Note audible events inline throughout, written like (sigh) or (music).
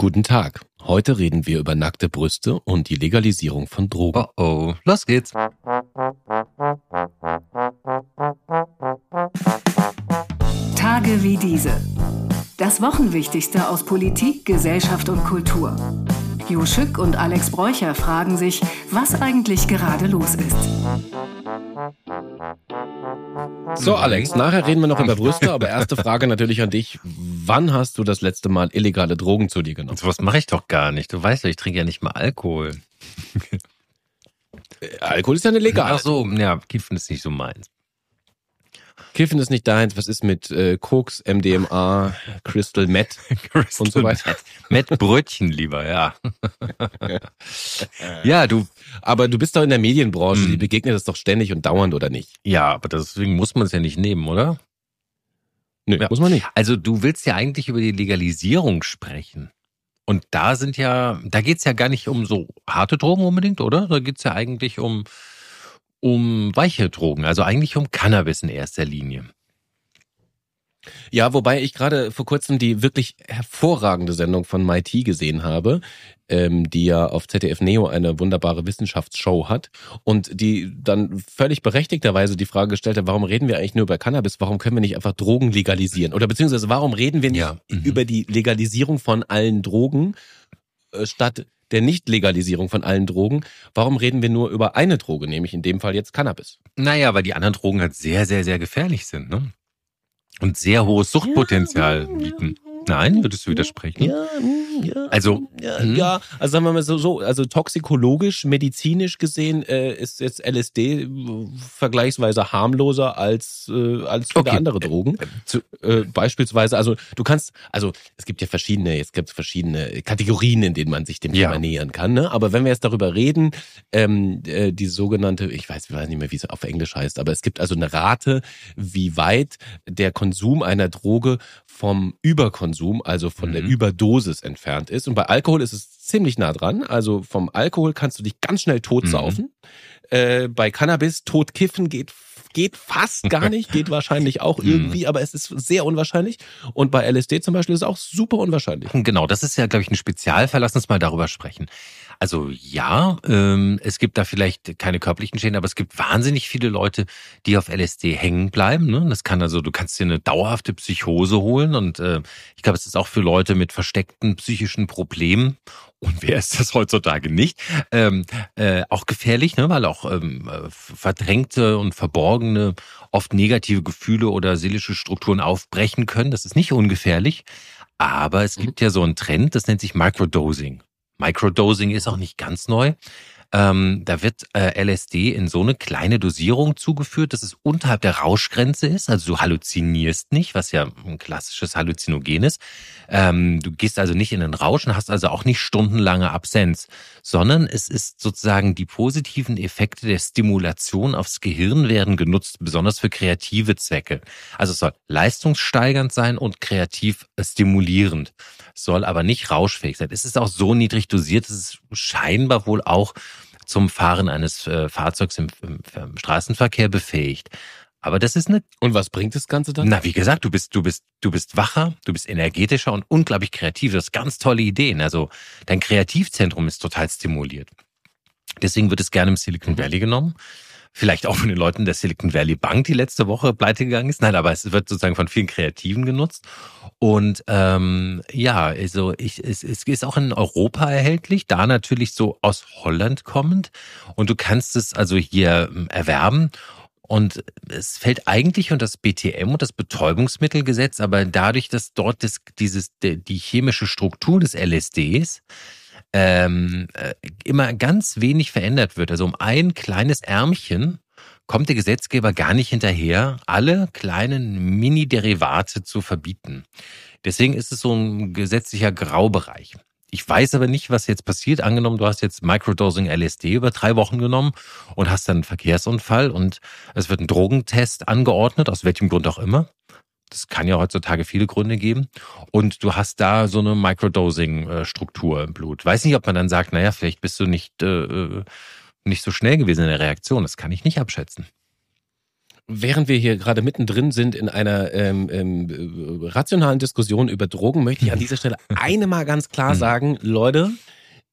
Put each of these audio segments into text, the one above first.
Guten Tag. Heute reden wir über nackte Brüste und die Legalisierung von Drogen. Oh oh, los geht's. Tage wie diese. Das Wochenwichtigste aus Politik, Gesellschaft und Kultur. Jo Schück und Alex Bräucher fragen sich, was eigentlich gerade los ist. So, Alex, nachher reden wir noch über Brüste, aber erste Frage natürlich an dich. Wann hast du das letzte Mal illegale Drogen zu dir genommen? So was mache ich doch gar nicht. Du weißt ja, ich trinke ja nicht mal Alkohol. Äh, Alkohol ist ja eine legal. Ach so, ja, Kiffen ist nicht so meins. Kiffen ist nicht deins. Was ist mit äh, Koks, MDMA, Crystal Meth (laughs) und so weiter? Met Brötchen lieber, ja. (laughs) ja, du. Aber du bist doch in der Medienbranche, Hm. die begegnet das doch ständig und dauernd, oder nicht? Ja, aber deswegen muss man es ja nicht nehmen, oder? Nö, Ja. muss man nicht. Also du willst ja eigentlich über die Legalisierung sprechen. Und da sind ja, da geht's ja gar nicht um so harte Drogen unbedingt, oder? Da geht's ja eigentlich um, um weiche Drogen, also eigentlich um Cannabis in erster Linie. Ja, wobei ich gerade vor kurzem die wirklich hervorragende Sendung von MIT gesehen habe, ähm, die ja auf ZDF Neo eine wunderbare Wissenschaftsshow hat und die dann völlig berechtigterweise die Frage gestellt hat, warum reden wir eigentlich nur über Cannabis, warum können wir nicht einfach Drogen legalisieren? Oder beziehungsweise warum reden wir nicht Ja, mhm. über die Legalisierung von allen Drogen äh, statt der Nicht-Legalisierung von allen Drogen? Warum reden wir nur über eine Droge, nämlich in dem Fall jetzt Cannabis? Naja, weil die anderen Drogen halt sehr, sehr, sehr gefährlich sind, ne? Und sehr hohes Suchtpotenzial bieten. Nein, würdest du widersprechen? Ja, ja. Also, ja, hm. ja, also sagen wir mal so, so also toxikologisch, medizinisch gesehen äh, ist jetzt LSD vergleichsweise harmloser als äh, als viele Okay. andere Drogen. Zu, Äh, beispielsweise, also du kannst, also es gibt ja verschiedene, es gibt verschiedene Kategorien, in denen man sich dem. Thema nähern kann. Ne? Aber wenn wir jetzt darüber reden, ähm, äh, die sogenannte, ich weiß, ich weiß nicht mehr, wie es auf Englisch heißt, aber es gibt also eine Rate, wie weit der Konsum einer Droge vom Überkonsum, also von der Mhm. Überdosis entfernt ist. Und bei Alkohol ist es ziemlich nah dran. Also vom Alkohol kannst du dich ganz schnell totsaufen. Äh, bei Cannabis totkiffen geht geht fast gar (laughs) nicht, geht wahrscheinlich auch Mhm. irgendwie, aber es ist sehr unwahrscheinlich. Und bei LSD zum Beispiel ist es auch super unwahrscheinlich. Genau, das ist ja, glaube ich, ein Spezialfall. Lass uns mal darüber sprechen. Also ja, ähm, es gibt da vielleicht keine körperlichen Schäden, aber es gibt wahnsinnig viele Leute, die auf LSD hängen bleiben. Ne? Das kann also, du kannst dir eine dauerhafte Psychose holen und äh, ich glaube, es ist auch für Leute mit versteckten psychischen Problemen (laughs) und wer ist das heutzutage nicht? Ähm, äh, auch gefährlich, ne? weil auch ähm, äh, verdrängte und verborgene, oft negative Gefühle oder seelische Strukturen aufbrechen können. Das ist nicht ungefährlich. Aber es Mhm. gibt ja so einen Trend, das nennt sich Microdosing. Microdosing ist auch nicht ganz neu. Ähm, da wird äh, LSD in so eine kleine Dosierung zugeführt, dass es unterhalb der Rauschgrenze ist. Also du halluzinierst nicht, was ja ein klassisches Halluzinogen ist. Ähm, du gehst also nicht in den Rausch und hast also auch nicht stundenlange Absenz, sondern es ist sozusagen die positiven Effekte der Stimulation aufs Gehirn werden genutzt, besonders für kreative Zwecke. Also es soll leistungssteigernd sein und kreativ äh, stimulierend, soll aber nicht rauschfähig sein. Es ist auch so niedrig dosiert, dass es scheinbar wohl auch zum Fahren eines äh, Fahrzeugs im, im, im Straßenverkehr befähigt. Aber das ist eine Und was bringt das Ganze dann? na, wie gesagt, du bist, du bist, du bist wacher, du bist energetischer und unglaublich kreativ. Du hast ganz tolle Ideen. Also dein Kreativzentrum ist total stimuliert. Deswegen wird es gerne im Silicon Valley genommen. Vielleicht auch von den Leuten der Silicon Valley Bank, die letzte Woche pleite gegangen ist. Nein, aber es wird sozusagen von vielen Kreativen genutzt. Und ähm, ja, also ich, es, es ist auch in Europa erhältlich, da natürlich so aus Holland kommend. Und du kannst es also hier ähm, erwerben. Und es fällt eigentlich unter das BTM und das Betäubungsmittelgesetz, aber dadurch, dass dort das, dieses, die die chemische Struktur des LSDs ähm, äh, immer ganz wenig verändert wird, also um ein kleines Ärmchen kommt der Gesetzgeber gar nicht hinterher, alle kleinen Mini-Derivate zu verbieten. Deswegen ist es so ein gesetzlicher Graubereich. Ich weiß aber nicht, was jetzt passiert. Angenommen, du hast jetzt Microdosing LSD über drei Wochen genommen und hast dann einen Verkehrsunfall und es wird ein Drogentest angeordnet, aus welchem Grund auch immer. Das kann ja heutzutage viele Gründe geben. Und du hast da so eine Microdosing-Struktur im Blut. Weiß nicht, ob man dann sagt, naja, vielleicht bist du nicht, äh, nicht so schnell gewesen in der Reaktion. Das kann ich nicht abschätzen. Während wir hier gerade mittendrin sind in einer ähm, ähm, äh, rationalen Diskussion über Drogen, möchte ich an (laughs) dieser Stelle eine mal ganz klar sagen, Leute,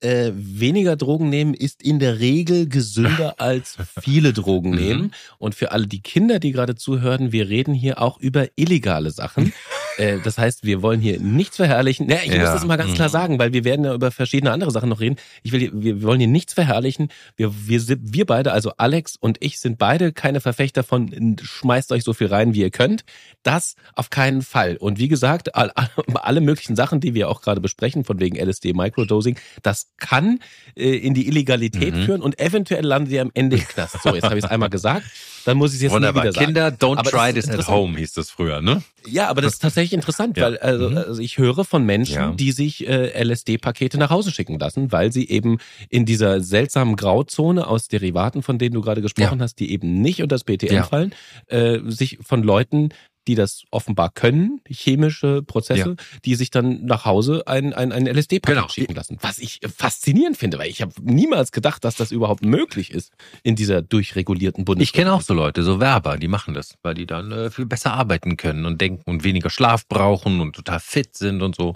äh, weniger Drogen nehmen ist in der Regel gesünder (laughs) als viele Drogen Mhm. nehmen. Und für alle die Kinder, die gerade zuhören, wir reden hier auch über illegale Sachen. (laughs) äh, das heißt, wir wollen hier nichts verherrlichen. Ja, ich muss Ja. das mal ganz klar Mhm. sagen, weil wir werden ja über verschiedene andere Sachen noch reden. Ich will, wir wollen hier nichts verherrlichen. Wir, wir, sind- wir beide, also Alex und ich, sind beide keine Verfechter von schmeißt euch so viel rein, wie ihr könnt. Das auf keinen Fall. Und wie gesagt, all, alle möglichen Sachen, die wir auch gerade besprechen, von wegen LSD, Microdosing, das kann äh, in die Illegalität Mhm. führen und eventuell landet ihr am Ende im Knast. So, jetzt habe ich es einmal gesagt, dann muss ich es jetzt Wunderbar. wieder sagen. Kinder, don't Aber try this at home, hieß das früher, ne? Ja, aber das ist tatsächlich interessant, Ja. weil also, Mhm. also ich höre von Menschen, Ja. die sich äh, LSD-Pakete nach Hause schicken lassen, weil sie eben in dieser seltsamen Grauzone aus Derivaten, von denen du gerade gesprochen hast, die eben nicht unter das BTM Ja. fallen, äh, sich von Leuten die das offenbar können, chemische Prozesse, die sich dann nach Hause ein, ein, ein LSD-Paket Genau. schicken lassen. Was ich faszinierend finde, weil ich habe niemals gedacht, dass das überhaupt möglich ist in dieser durchregulierten Ich Bundesrepublik. kenne auch so Leute, so Werber, die machen das, weil die dann äh, viel besser arbeiten können und denken und weniger Schlaf brauchen und total fit sind und so.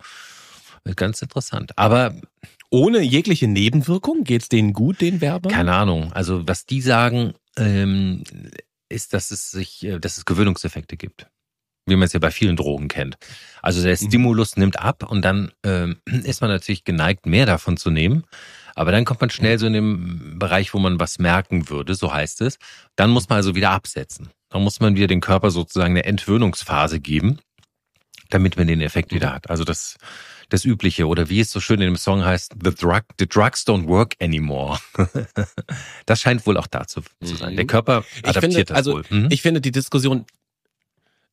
Äh, Ganz interessant. Aber Ohne jegliche Nebenwirkung geht's denen gut, den Werbern? keine Ahnung. Also was die sagen, ähm, ist, dass es sich, äh, dass es Gewöhnungseffekte gibt. Wie man es ja bei vielen Drogen kennt. Also der Mhm. Stimulus nimmt ab und dann ähm, (clears throat) ist man natürlich geneigt, mehr davon zu nehmen. Aber dann kommt man schnell so in den Bereich, wo man was merken würde, so heißt es. Dann muss man also wieder absetzen. Dann muss man wieder den Körper sozusagen eine Entwöhnungsphase geben, damit man den Effekt wieder hat. Also das, das Übliche. Oder wie es so schön in dem Song heißt, the, drug, the drugs don't work anymore. (laughs) das scheint wohl auch da zu, sein. Mhm. Der Körper Ich adaptiert finde, das also wohl. Mhm. ich finde die Diskussion,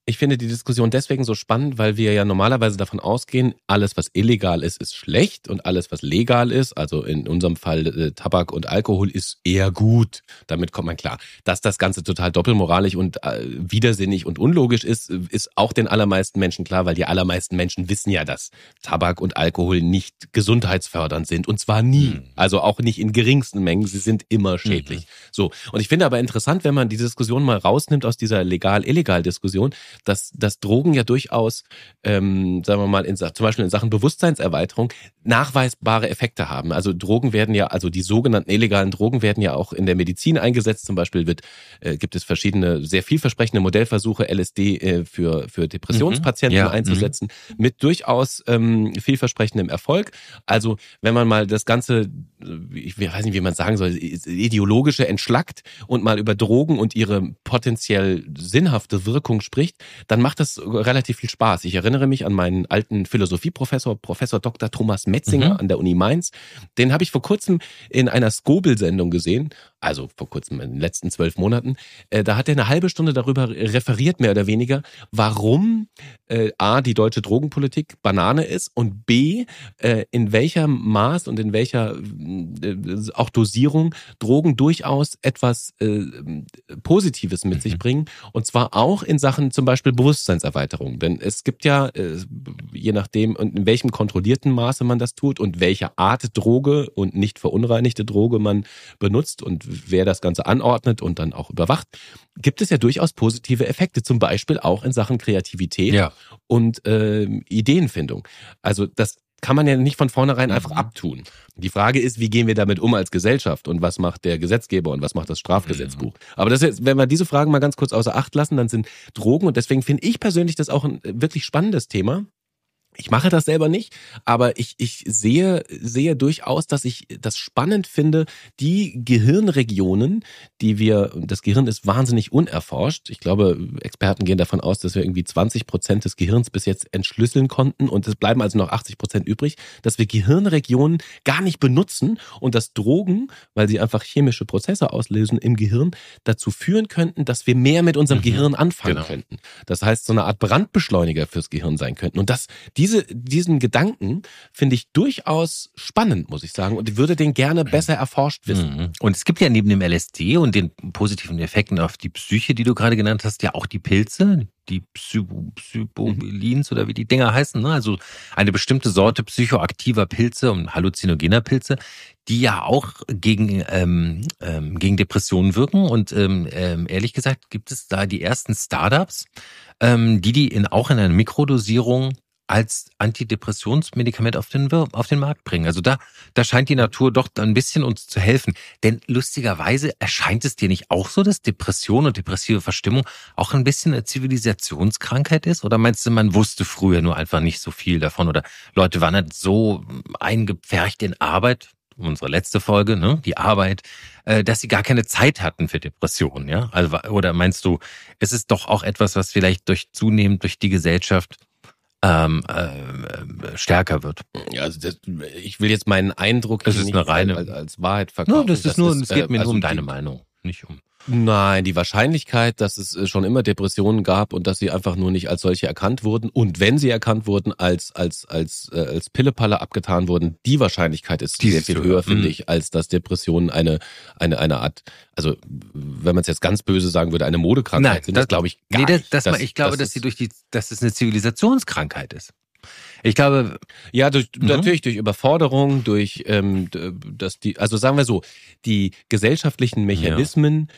ich finde die Diskussion deswegen so spannend, weil wir ja normalerweise davon ausgehen, alles was illegal ist, ist schlecht und alles was legal ist, also in unserem Fall äh, Tabak und Alkohol, ist eher gut. Damit kommt man klar. Dass das Ganze total doppelmoralisch und äh, widersinnig und unlogisch ist, ist auch den allermeisten Menschen klar, weil die allermeisten Menschen wissen ja, dass Tabak und Alkohol nicht gesundheitsfördernd sind und zwar nie. Mhm. Also auch nicht in geringsten Mengen. Sie sind immer schädlich. So. Und ich finde aber interessant, wenn man die Diskussion mal rausnimmt aus dieser legal-illegal-Diskussion, dass, dass Drogen ja durchaus, ähm, sagen wir mal, in, zum Beispiel in Sachen Bewusstseinserweiterung nachweisbare Effekte haben. Also Drogen werden ja, also die sogenannten illegalen Drogen werden ja auch in der Medizin eingesetzt. Zum Beispiel wird, äh, gibt es verschiedene sehr vielversprechende Modellversuche, LSD äh, für, für Depressionspatienten Mhm. Ja, einzusetzen, mit durchaus ähm, vielversprechendem Erfolg. Also wenn man mal das Ganze, äh, ich weiß nicht, wie man sagen soll, ideologische entschlackt und mal über Drogen und ihre potenziell sinnhafte Wirkung spricht, dann macht das relativ viel Spaß. Ich erinnere mich an meinen alten Philosophieprofessor, Professor Dr. Thomas Metzinger Mhm. an der Uni Mainz. Den habe ich vor kurzem in einer Skobel-Sendung gesehen, also vor kurzem in den letzten zwölf Monaten. Äh, da hat er eine halbe Stunde darüber referiert, mehr oder weniger, warum äh, A, die deutsche Drogenpolitik Banane ist und B, äh, in welcher Maß und in welcher äh, auch Dosierung Drogen durchaus etwas äh, Positives mit sich bringen. Und zwar auch in Sachen zum Beispiel Bewusstseinserweiterung. Denn es gibt ja, äh, je nachdem, und in welchem kontrollierten Maße man das tut und welche Art Droge und nicht verunreinigte Droge man benutzt und wer das Ganze anordnet und dann auch überwacht, gibt es ja durchaus positive Effekte, zum Beispiel auch in Sachen Kreativität ja. und ähm, Ideenfindung. Also das kann man ja nicht von vornherein einfach Mhm. abtun. Die Frage ist, wie gehen wir damit um als Gesellschaft und was macht der Gesetzgeber und was macht das Strafgesetzbuch? Mhm. Aber das ist, wenn wir diese Fragen mal ganz kurz außer Acht lassen, dann sind Drogen und deswegen finde ich persönlich das auch ein äh, wirklich spannendes Thema. Ich mache das selber nicht, aber ich, ich sehe, sehe durchaus, dass ich das spannend finde, die Gehirnregionen, die wir, das Gehirn ist wahnsinnig unerforscht. Ich glaube, Experten gehen davon aus, dass wir irgendwie 20 Prozent des Gehirns bis jetzt entschlüsseln konnten und es bleiben also noch 80 Prozent übrig, dass wir Gehirnregionen gar nicht benutzen und dass Drogen, weil sie einfach chemische Prozesse auslösen im Gehirn, dazu führen könnten, dass wir mehr mit unserem Mhm. Gehirn anfangen Genau. könnten. Das heißt, so eine Art Brandbeschleuniger fürs Gehirn sein könnten. Und das, diese diese, diesen Gedanken finde ich durchaus spannend, muss ich sagen, und würde den gerne besser erforscht wissen. Mhm. Und es gibt ja neben dem LSD und den positiven Effekten auf die Psyche, die du gerade genannt hast, ja auch die Pilze, die Psybo, Psybobilins oder wie die Dinger heißen, ne? also eine bestimmte Sorte psychoaktiver Pilze und halluzinogener Pilze, die ja auch gegen, ähm, ähm, gegen Depressionen wirken. Und ähm, ähm, ehrlich gesagt gibt es da die ersten Startups, ähm, die die in, auch in einer Mikrodosierung als Antidepressionsmedikament auf den, auf den Markt bringen. Also da, da scheint die Natur doch ein bisschen uns zu helfen. Denn lustigerweise erscheint es dir nicht auch so, dass Depression und depressive Verstimmung auch ein bisschen eine Zivilisationskrankheit ist? Oder meinst du, man wusste früher nur einfach nicht so viel davon? Oder Leute waren halt so eingepfercht in Arbeit, unsere letzte Folge, ne, die Arbeit, äh, dass sie gar keine Zeit hatten für Depressionen, ja? Also, oder meinst du, es ist doch auch etwas, was vielleicht durch zunehmend durch die Gesellschaft ähm, äh, stärker wird. Ja, also das, ich will jetzt meinen Eindruck das ist nicht eine reine, als, als Wahrheit verkaufen. No, das ist das nur, es geht mir also nur um die- deine Meinung, nicht um. Nein, die Wahrscheinlichkeit, dass es äh, schon immer Depressionen gab und dass sie einfach nur nicht als solche erkannt wurden und wenn sie erkannt wurden, als als als äh, als Pillepalle abgetan wurden, die Wahrscheinlichkeit ist Die sehr viel höher. finde Mhm. ich, als dass Depressionen eine eine eine Art, also wenn man es jetzt ganz böse sagen würde, eine Modekrankheit sind. Das, glaube ich gar nee, das, nicht. das, Das- ich glaube, das dass sie durch die, dass es eine Zivilisationskrankheit ist. Ich glaube, Ja, durch, Mhm. natürlich durch Überforderung, durch ähm, dass die, also sagen wir so, die gesellschaftlichen Mechanismen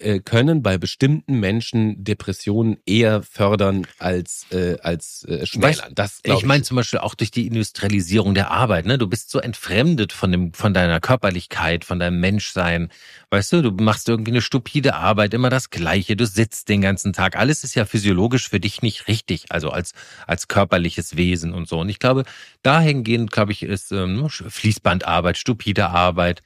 äh, können bei bestimmten Menschen Depressionen eher fördern als äh, als äh, schmälern. Das glaub ich meine zum Beispiel auch durch die Industrialisierung der Arbeit. Ne? Du bist so entfremdet von dem, von deiner Körperlichkeit, von deinem Menschsein. Weißt du, du machst irgendwie eine stupide Arbeit, immer das Gleiche. Du sitzt den ganzen Tag. Alles ist ja physiologisch für dich nicht richtig, also als als körperliches Wesen und so. Und ich glaube, dahingehend, glaube ich, ist ähm, Fließbandarbeit, stupide Arbeit.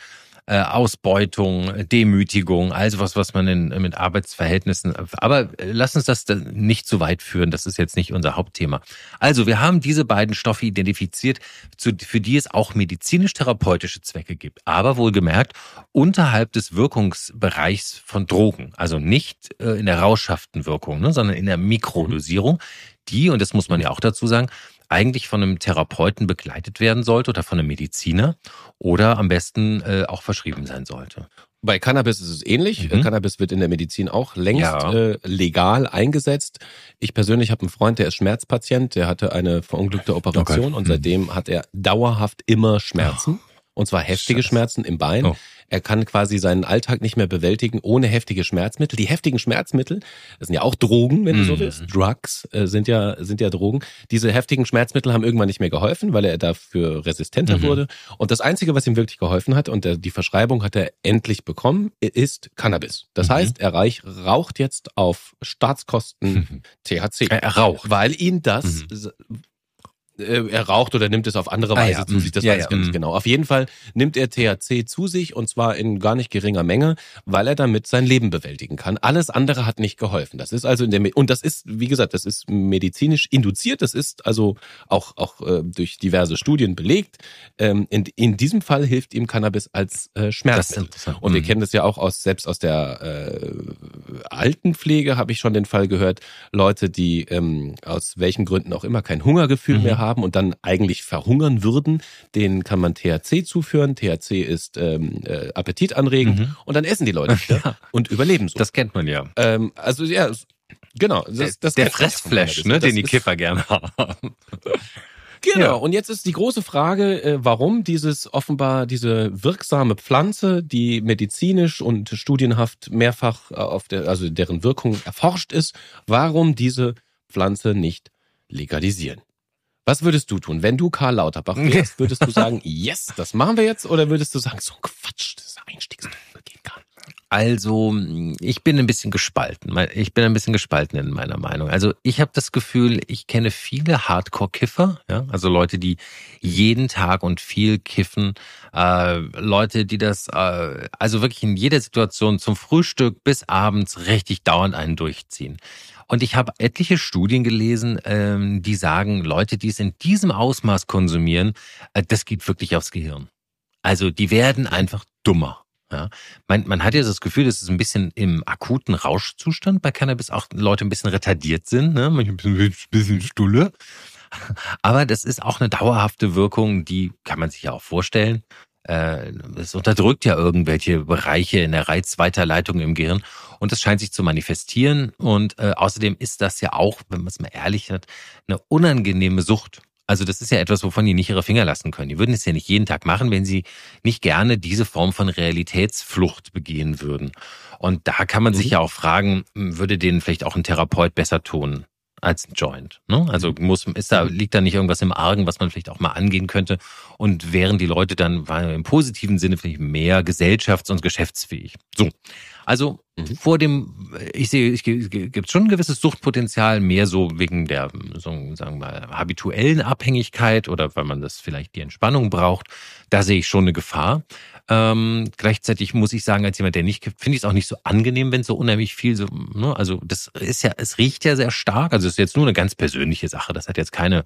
Äh, Ausbeutung, Demütigung, also was, was man in, mit Arbeitsverhältnissen. Aber äh, lass uns das nicht zu weit führen. Das ist jetzt nicht unser Hauptthema. Also wir haben diese beiden Stoffe identifiziert, zu, für die es auch medizinisch-therapeutische Zwecke gibt. Aber wohlgemerkt unterhalb des Wirkungsbereichs von Drogen. Also nicht äh, in der rauschhaften Wirkung, ne, sondern in der Mikrodosierung, die, und das muss man ja auch dazu sagen, eigentlich von einem Therapeuten begleitet werden sollte oder von einem Mediziner oder am besten äh, auch verschrieben sein sollte. Bei Cannabis ist es ähnlich. Mhm. Cannabis wird in der Medizin auch längst Ja. äh, legal eingesetzt. Ich persönlich habe einen Freund, der ist Schmerzpatient, der hatte eine verunglückte Operation Okay. und Mhm. seitdem hat er dauerhaft immer Schmerzen. Und zwar heftige Scheiße. Schmerzen im Bein. Oh. Er kann quasi seinen Alltag nicht mehr bewältigen ohne heftige Schmerzmittel. Die heftigen Schmerzmittel, das sind ja auch Drogen, wenn du so Mhm. willst. Drugs äh, sind ja sind ja Drogen. Diese heftigen Schmerzmittel haben irgendwann nicht mehr geholfen, weil er dafür resistenter Mhm. wurde. Und das Einzige, was ihm wirklich geholfen hat, und der, die Verschreibung hat er endlich bekommen, ist Cannabis. Das Mhm. heißt, er reich, raucht jetzt auf Staatskosten (laughs) THC. Er, raucht. Weil ihn das, äh, er raucht oder nimmt es auf andere Ah, Weise ja. zu sich, das Ja, weiß ja. ich gar nicht Mhm. genau. Auf jeden Fall nimmt er THC zu sich und zwar in gar nicht geringer Menge, weil er damit sein Leben bewältigen kann. Alles andere hat nicht geholfen. Das ist also in der, Me- und das ist, wie gesagt, das ist medizinisch induziert, das ist also auch, auch äh, durch diverse Studien belegt. Ähm, in, in diesem Fall hilft ihm Cannabis als äh, Schmerzmittel. Und wir Mhm. kennen das ja auch aus selbst aus der äh, Altenpflege habe ich schon den Fall gehört, Leute, die ähm, aus welchen Gründen auch immer kein Hungergefühl Mhm. mehr haben und dann eigentlich verhungern würden, denen kann man THC zuführen. THC ist ähm, äh, appetitanregend Mhm. und dann essen die Leute (laughs) Ja. und überleben so. Das kennt man ja. ähm, also ja, genau. Das, das der Fressflash, ne, den die Kiffer gerne haben. (laughs) Genau. Ja. Und jetzt ist die große Frage, äh, warum dieses offenbar diese wirksame Pflanze, die medizinisch und studienhaft mehrfach äh, auf der, also deren Wirkung erforscht ist, warum diese Pflanze nicht legalisieren? Was würdest du tun, wenn du Karl Lauterbach wärst? Würdest du (laughs) sagen, yes, das machen wir jetzt? Oder würdest du sagen, so ein Quatsch, das ist Einstiegsdroge, geht gar nicht. Also, ich bin ein bisschen gespalten. Ich bin ein bisschen gespalten in meiner Meinung. Also, ich habe das Gefühl, ich kenne viele Hardcore-Kiffer, ja, also Leute, die jeden Tag und viel kiffen, äh, Leute, die das, äh, also wirklich in jeder Situation zum Frühstück bis abends richtig dauernd einen durchziehen. Und ich habe etliche Studien gelesen, ähm, die sagen, Leute, die es in diesem Ausmaß konsumieren, äh, das geht wirklich aufs Gehirn. Also die werden einfach dummer. Ja, man, man hat ja das Gefühl, dass es ein bisschen im akuten Rauschzustand bei Cannabis auch Leute ein bisschen retardiert sind, ne? manche ein bisschen, bisschen Stulle. Aber das ist auch eine dauerhafte Wirkung, die kann man sich ja auch vorstellen. Äh, es unterdrückt ja irgendwelche Bereiche in der Reizweiterleitung im Gehirn und das scheint sich zu manifestieren. Und äh, außerdem ist das ja auch, wenn man es mal ehrlich hat, eine unangenehme Sucht. Also das ist ja etwas, wovon die nicht ihre Finger lassen können. Die würden es ja nicht jeden Tag machen, wenn sie nicht gerne diese Form von Realitätsflucht begehen würden. Und da kann man mhm. sich ja auch fragen, würde denen vielleicht auch ein Therapeut besser tun? als ein Joint. Ne? Also mhm. muss, ist da, liegt da nicht irgendwas im Argen, was man vielleicht auch mal angehen könnte? Und wären die Leute dann im positiven Sinne vielleicht mehr gesellschafts- und geschäftsfähig? So. Also mhm. vor dem, ich sehe, ich gibt schon ein gewisses Suchtpotenzial, mehr so wegen der, so, sagen wir mal, habituellen Abhängigkeit oder weil man das vielleicht die Entspannung braucht. Da sehe ich schon eine Gefahr. Ähm, gleichzeitig muss ich sagen, als jemand, der nicht kifft, finde ich es auch nicht so angenehm, wenn so unheimlich viel so, ne, also das ist ja, es riecht ja sehr stark. Also es ist jetzt nur eine ganz persönliche Sache. Das hat jetzt keine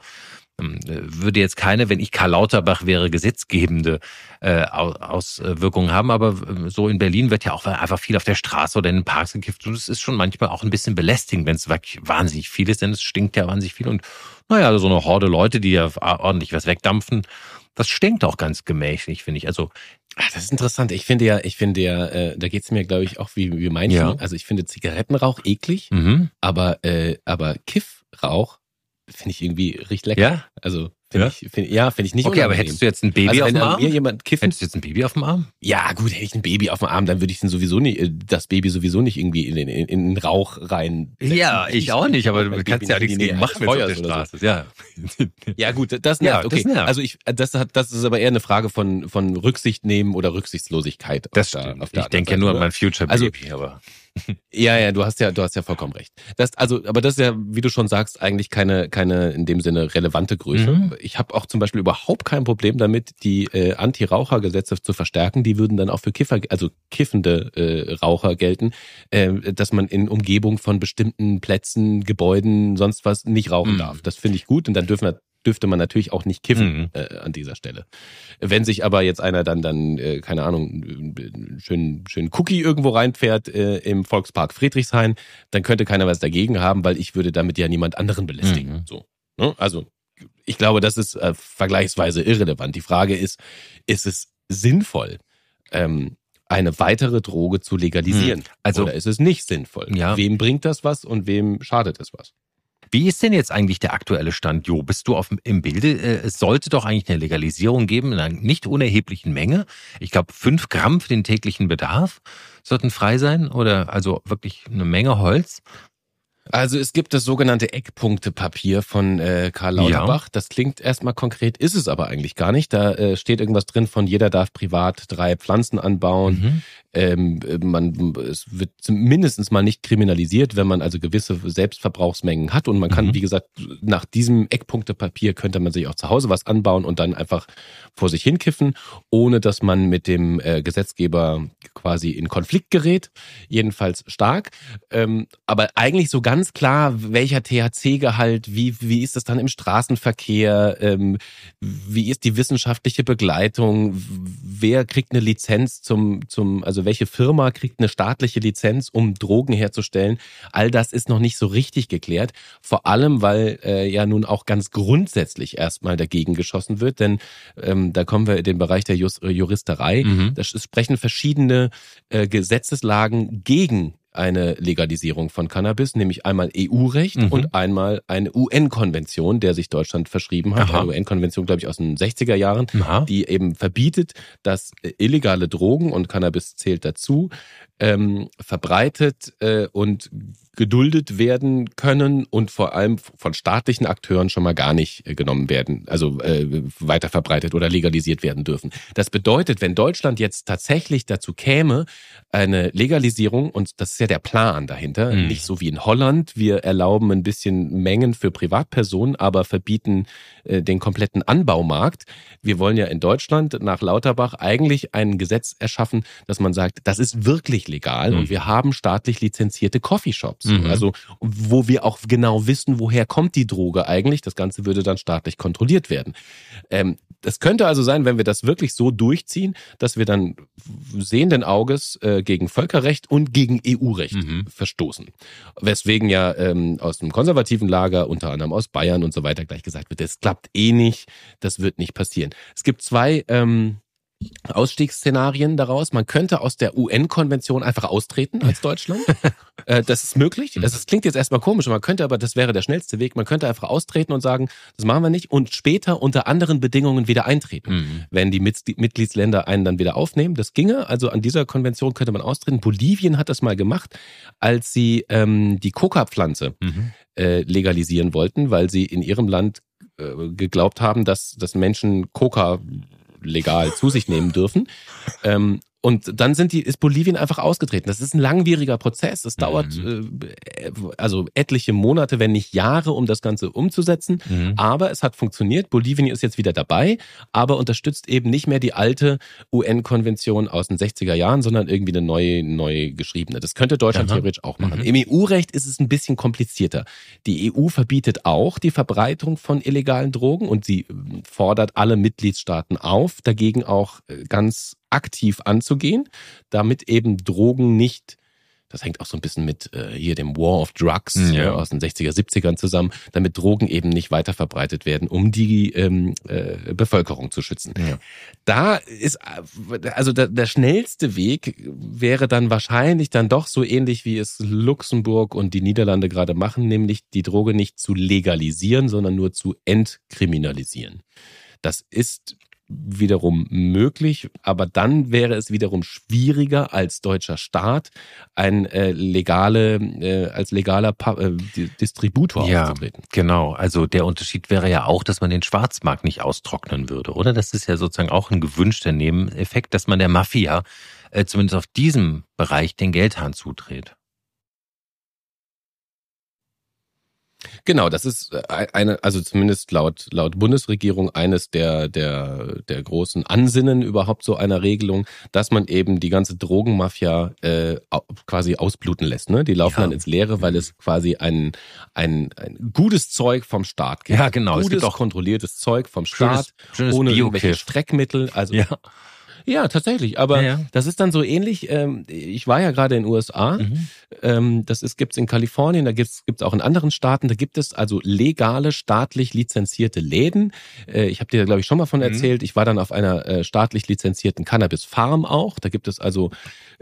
würde jetzt keine, wenn ich Karl Lauterbach wäre, gesetzgebende äh, Auswirkungen haben. Aber äh, so in Berlin wird ja auch einfach viel auf der Straße oder in den Parks gekifft. Und es ist schon manchmal auch ein bisschen belästigend, wenn es wirklich wahnsinnig viel ist, denn es stinkt ja wahnsinnig viel. Und naja, so eine Horde Leute, die ja ordentlich was wegdampfen, das stinkt auch ganz gemächlich, finde ich. Also Ach, das ist interessant. Ich finde ja, ich finde ja, äh, da geht's mir, glaube ich, auch wie, wie manchen. Ja. Also ich finde Zigarettenrauch eklig, mhm. aber, äh, aber Kiffrauch finde ich irgendwie richtig lecker. Ja? Also Find ja? Ich, find, ja, finde ich nicht Okay, aber hättest du jetzt ein Baby also, auf dem Arm? Mir jemand kiffen, hättest du jetzt ein Baby auf dem Arm? Ja, gut, hätte ich ein Baby auf dem Arm, dann würde ich den sowieso nicht, äh, das Baby sowieso nicht irgendwie in den, in, in den Rauch rein. Ja, ich auch nicht, aber du kannst ja nichts gegen machen, wenn auf der Straße so. Ja. (laughs) ja, gut, das nervt. Ja, okay. Das nervt. Also ich, das hat, das ist aber eher eine Frage von, von Rücksicht nehmen oder Rücksichtslosigkeit. Das stimmt. Da, ich denke ja nur an mein Future also Baby, also, aber. (laughs) Ja, ja, du hast ja, du hast ja vollkommen recht. Das, also, aber das ist ja, wie du schon sagst, eigentlich keine, keine in dem Sinne relevante Größe. Mhm. Ich habe auch zum Beispiel überhaupt kein Problem damit, die äh, Anti-Raucher-Gesetze zu verstärken. Die würden dann auch für Kiffer, also kiffende äh, Raucher gelten, äh, dass man in Umgebung von bestimmten Plätzen, Gebäuden, sonst was nicht rauchen mhm. darf. Das finde ich gut und dann dürfen wir dürfte man natürlich auch nicht kiffen mhm. äh, an dieser Stelle. Wenn sich aber jetzt einer dann dann äh, keine Ahnung schön schön Cookie irgendwo reinfährt äh, im Volkspark Friedrichshain, dann könnte keiner was dagegen haben, weil ich würde damit ja niemand anderen belästigen. Mhm. So, ne? also ich glaube, das ist äh, vergleichsweise irrelevant. Die Frage ist, ist es sinnvoll? Ähm, eine weitere Droge zu legalisieren. Hm. Also, Oder ist es nicht sinnvoll? Ja. Wem bringt das was und wem schadet es was? Wie ist denn jetzt eigentlich der aktuelle Stand, Jo? Bist du auf, im Bilde? Äh, es sollte doch eigentlich eine Legalisierung geben in einer nicht unerheblichen Menge. Ich glaube, fünf Gramm für den täglichen Bedarf sollten frei sein oder also wirklich eine Menge Holz. Also es gibt das sogenannte Eckpunktepapier von äh, Karl Lauterbach. Ja. Das klingt erstmal konkret, ist es aber eigentlich gar nicht. Da äh, steht irgendwas drin von jeder darf privat drei Pflanzen anbauen. Mhm. Ähm, man, es wird mindestens mal nicht kriminalisiert, wenn man also gewisse Selbstverbrauchsmengen hat. Und man kann, mhm. wie gesagt, nach diesem Eckpunktepapier könnte man sich auch zu Hause was anbauen und dann einfach vor sich hinkiffen, ohne dass man mit dem äh, Gesetzgeber quasi in Konflikt gerät. Jedenfalls stark. Ähm, aber eigentlich so ganz klar, welcher THC-Gehalt, wie, wie ist das dann im Straßenverkehr, ähm, wie ist die wissenschaftliche Begleitung, wer kriegt eine Lizenz zum, zum, also welche Firma kriegt eine staatliche Lizenz, um Drogen herzustellen. All das ist noch nicht so richtig geklärt. Vor allem, weil äh, ja nun auch ganz grundsätzlich erstmal dagegen geschossen wird, denn ähm, da kommen wir in den Bereich der Just Juristerei. Mhm. Da sprechen verschiedene äh, Gesetzeslagen gegen eine Legalisierung von Cannabis, nämlich einmal EU-Recht mhm. und einmal eine UN-Konvention, der sich Deutschland verschrieben hat. Aha. Eine UN-Konvention, glaube ich, aus den 60er Jahren, Aha. die eben verbietet, dass illegale Drogen und Cannabis zählt dazu, ähm, verbreitet äh, und geduldet werden können und vor allem von staatlichen Akteuren schon mal gar nicht äh, genommen werden, also äh, weiter verbreitet oder legalisiert werden dürfen. Das bedeutet, wenn Deutschland jetzt tatsächlich dazu käme, eine Legalisierung, und das ist ja der Plan dahinter, mhm. nicht so wie in Holland, wir erlauben ein bisschen Mengen für Privatpersonen, aber verbieten äh, den kompletten Anbaumarkt. Wir wollen ja in Deutschland nach Lauterbach eigentlich ein Gesetz erschaffen, dass man sagt, das ist wirklich legal mhm. und wir haben staatlich lizenzierte Coffeeshops. Mhm. Also, wo wir auch genau wissen, woher kommt die Droge eigentlich. Das Ganze würde dann staatlich kontrolliert werden. Ähm, es könnte also sein, wenn wir das wirklich so durchziehen, dass wir dann sehenden Auges äh, gegen Völkerrecht und gegen EU-Recht Mhm. verstoßen. Weswegen ja ähm, aus dem konservativen Lager, unter anderem aus Bayern und so weiter, gleich gesagt wird, das klappt eh nicht, das wird nicht passieren. Es gibt zwei ähm, Ausstiegsszenarien daraus. Man könnte aus der UN-Konvention einfach austreten als Deutschland. äh, das ist möglich. Das, das klingt jetzt erstmal komisch, man könnte aber, das wäre der schnellste Weg, man könnte einfach austreten und sagen, das machen wir nicht und später unter anderen Bedingungen wieder eintreten Mhm. wenn die Mitgl- Mitgliedsländer einen dann wieder aufnehmen. Das ginge. Also an dieser Konvention könnte man austreten. Bolivien hat das mal gemacht, als sie ähm, die Coca-Pflanze Mhm. äh, legalisieren wollten, weil sie in ihrem Land äh, geglaubt haben, dass, dass Menschen Coca legal zu sich nehmen dürfen. Ähm, und dann sind die, ist Bolivien einfach ausgetreten. Das ist ein langwieriger Prozess. Es dauert äh, also etliche Monate, wenn nicht Jahre, um das Ganze umzusetzen. Mhm. Aber es hat funktioniert. Bolivien ist jetzt wieder dabei, aber unterstützt eben nicht mehr die alte UN-Konvention aus den 60er Jahren, sondern irgendwie eine neue, neu geschriebene. Das könnte Deutschland Aha. theoretisch auch machen. Mhm. Im EU-Recht ist es ein bisschen komplizierter. Die EU verbietet auch die Verbreitung von illegalen Drogen und sie fordert alle Mitgliedstaaten auf, dagegen auch äh, ganz aktiv anzugehen, damit eben Drogen nicht das hängt auch so ein bisschen mit äh, hier dem War of Drugs Mhm, ja. äh, aus den 60er, 70ern zusammen, damit Drogen eben nicht weiter verbreitet werden, um die ähm, äh, Bevölkerung zu schützen. Ja. Da ist, also der, der schnellste Weg wäre dann wahrscheinlich dann doch so ähnlich, wie es Luxemburg und die Niederlande gerade machen, nämlich die Droge nicht zu legalisieren, sondern nur zu entkriminalisieren. Das ist wiederum möglich, aber dann wäre es wiederum schwieriger als deutscher Staat ein äh, legale äh, als legaler pa äh, Di- Distributor Ja. aufzutreten. Genau, also der Unterschied wäre ja auch, dass man den Schwarzmarkt nicht austrocknen würde, oder? Das ist ja sozusagen auch ein gewünschter Nebeneffekt, dass man der Mafia äh, zumindest auf diesem Bereich den Geldhahn zudreht. Genau, das ist äh, eine, also zumindest laut laut Bundesregierung eines der der der großen Ansinnen überhaupt so einer Regelung, dass man eben die ganze Drogenmafia äh, quasi ausbluten lässt. Ne? Die laufen Ja. dann ins Leere, weil es quasi ein ein, ein gutes Zeug vom Staat gibt. Ja, genau. Es Gutes gibt auch kontrolliertes Zeug vom Staat, schönes, schönes ohne irgendwelche. Streckmittel. Also Ja. Ja, tatsächlich. Aber Ja, ja. das ist dann so ähnlich. Ähm, ich war ja gerade in den USA. Mhm. Ähm, das ist gibt's in Kalifornien, da gibt's gibt's auch in anderen Staaten. Da gibt es also legale, staatlich lizenzierte Läden. Äh, ich habe dir, glaube ich, schon mal von Mhm. erzählt. Ich war dann auf einer äh, staatlich lizenzierten Cannabis-Farm auch. Da gibt es also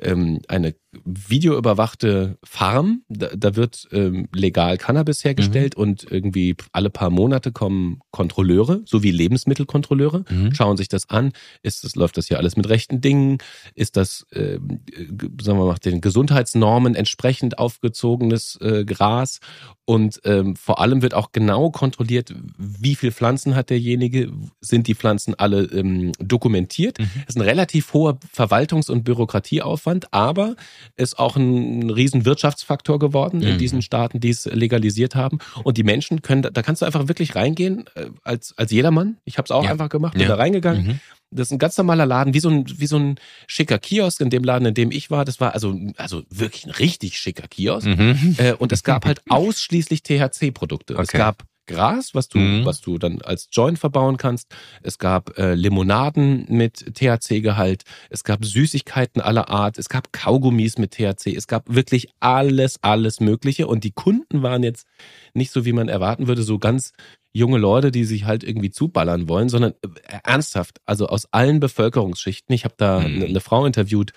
ähm, eine videoüberwachte Farm. Da, da wird ähm, legal Cannabis hergestellt Mhm. und irgendwie alle paar Monate kommen Kontrolleure, sowie Lebensmittelkontrolleure, Mhm. schauen sich das an. Ist das, läuft das hier alles mit rechten Dingen? Ist das, äh, g- sagen wir mal, den Gesundheitsnormen entsprechend aufgezogenes äh, Gras? Und ähm, vor allem wird auch genau kontrolliert, wie viel Pflanzen hat derjenige, sind die Pflanzen alle ähm, dokumentiert. Mhm. Das ist ein relativ hoher Verwaltungs- und Bürokratieaufwand, aber ist auch ein riesen Wirtschaftsfaktor geworden in Mhm. diesen Staaten, die es legalisiert haben. Und die Menschen können, da kannst du einfach wirklich reingehen äh, als, als jedermann. Ich habe es auch Ja. einfach gemacht, bin Ja. da reingegangen. Mhm. Das ist ein ganz normaler Laden, wie so ein, wie so ein schicker Kiosk in dem Laden, in dem ich war. Das war also, also wirklich ein richtig schicker Kiosk. Mhm. Äh, und es gab halt (laughs) ausschließlich THC-Produkte. Es Okay. gab Gras, was du, Mhm. was du dann als Joint verbauen kannst. Es gab äh, Limonaden mit THC-Gehalt. Es gab Süßigkeiten aller Art. Es gab Kaugummis mit THC. Es gab wirklich alles, alles Mögliche. Und die Kunden waren jetzt nicht so, wie man erwarten würde, so ganz junge Leute, die sich halt irgendwie zuballern wollen, sondern äh, ernsthaft, also aus allen Bevölkerungsschichten. Ich habe da Mhm. eine, eine Frau interviewt,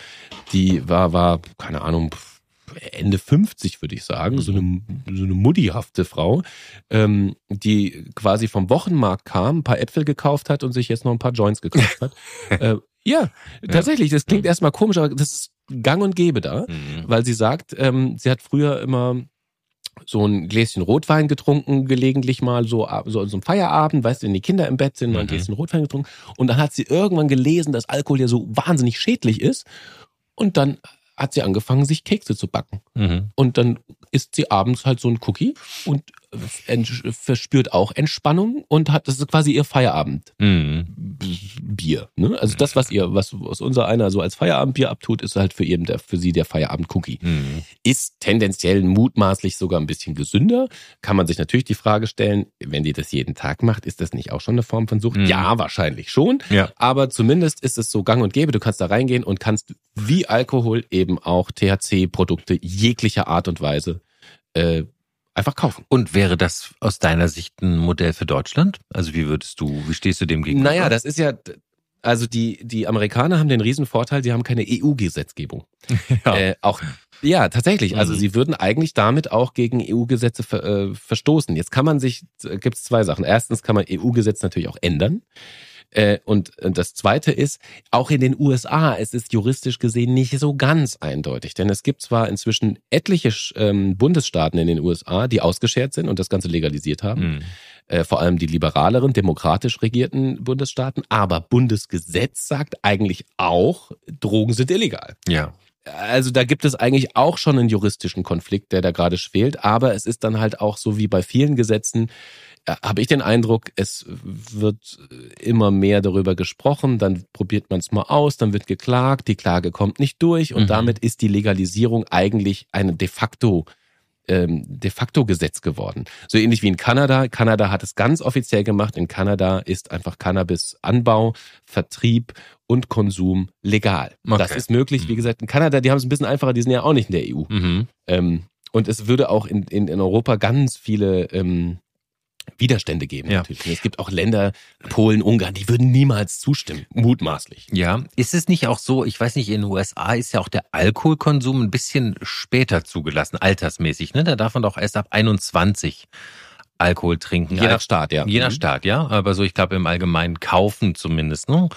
die war, war, keine Ahnung, Ende 50, würde ich sagen, so eine, so eine muddihafte Frau, ähm, die quasi vom Wochenmarkt kam, ein paar Äpfel gekauft hat und sich jetzt noch ein paar Joints gekauft hat. (laughs) äh, ja, tatsächlich, das klingt erstmal komisch, aber das ist gang und gäbe da, Mhm. weil sie sagt, ähm, sie hat früher immer so ein Gläschen Rotwein getrunken, gelegentlich mal so, so so Feierabend, weißt du, wenn die Kinder im Bett sind, mal ein Mhm. Gläschen Rotwein getrunken. Und dann hat sie irgendwann gelesen, dass Alkohol ja so wahnsinnig schädlich ist. Und dann hat sie angefangen, sich Kekse zu backen. Mhm. Und dann isst sie abends halt so ein Cookie und verspürt auch Entspannung und hat, das ist quasi ihr Feierabendbier. Mhm. Ne? Also das, was ihr, was aus unser einer so als Feierabendbier abtut, ist halt für ihn der, für sie der Feierabend-Cookie. Mhm. Ist tendenziell mutmaßlich sogar ein bisschen gesünder. Kann man sich natürlich die Frage stellen, wenn die das jeden Tag macht, ist das nicht auch schon eine Form von Sucht? Mhm. Ja, wahrscheinlich schon. Ja. Aber zumindest ist es so gang und gäbe. Du kannst da reingehen und kannst wie Alkohol eben auch THC-Produkte jeglicher Art und Weise äh, einfach kaufen. Und wäre das aus deiner Sicht ein Modell für Deutschland? Also wie würdest du, wie stehst du dem gegenüber? Naja, das ist ja, also die, die Amerikaner haben den riesen Vorteil, sie haben keine EU-Gesetzgebung. (laughs) ja. Äh, auch ja, tatsächlich. Also Mhm. sie würden eigentlich damit auch gegen EU-Gesetze ver, äh, verstoßen. Jetzt kann man sich, gibt es zwei Sachen. Erstens kann man EU-Gesetz natürlich auch ändern. Äh, und äh, das Zweite ist, auch in den USA, es ist juristisch gesehen nicht so ganz eindeutig. Denn es gibt zwar inzwischen etliche ähm, Bundesstaaten in den USA, die ausgeschert sind und das Ganze legalisiert haben. Mhm. Äh, vor allem die liberaleren, demokratisch regierten Bundesstaaten. Aber Bundesgesetz sagt eigentlich auch, Drogen sind illegal. Ja. Also da gibt es eigentlich auch schon einen juristischen Konflikt, der da gerade schwelt, aber es ist dann halt auch so wie bei vielen Gesetzen, habe ich den Eindruck, es wird immer mehr darüber gesprochen, dann probiert man es mal aus, dann wird geklagt, die Klage kommt nicht durch und Mhm. damit ist die Legalisierung eigentlich eine de facto ähm, de facto Gesetz geworden. So ähnlich wie in Kanada. Kanada hat es ganz offiziell gemacht. In Kanada ist einfach Cannabis-Anbau, Vertrieb und Konsum legal. Okay. Das ist möglich. Wie Mhm. gesagt, in Kanada, die haben es ein bisschen einfacher, die sind ja auch nicht in der EU. Mhm. Ähm, und es würde auch in, in, in Europa ganz viele ähm, Widerstände geben. Ja. Natürlich. Es gibt auch Länder, Polen, Ungarn, die würden niemals zustimmen, mutmaßlich. Ja, ist es nicht auch so, ich weiß nicht, in den USA ist ja auch der Alkoholkonsum ein bisschen später zugelassen, altersmäßig, ne? Da darf man doch erst ab 21 Alkohol trinken. Je nach Staat, ja. Je nach Mhm. Staat, ja. Aber so, ich glaube, im Allgemeinen kaufen zumindest, ne?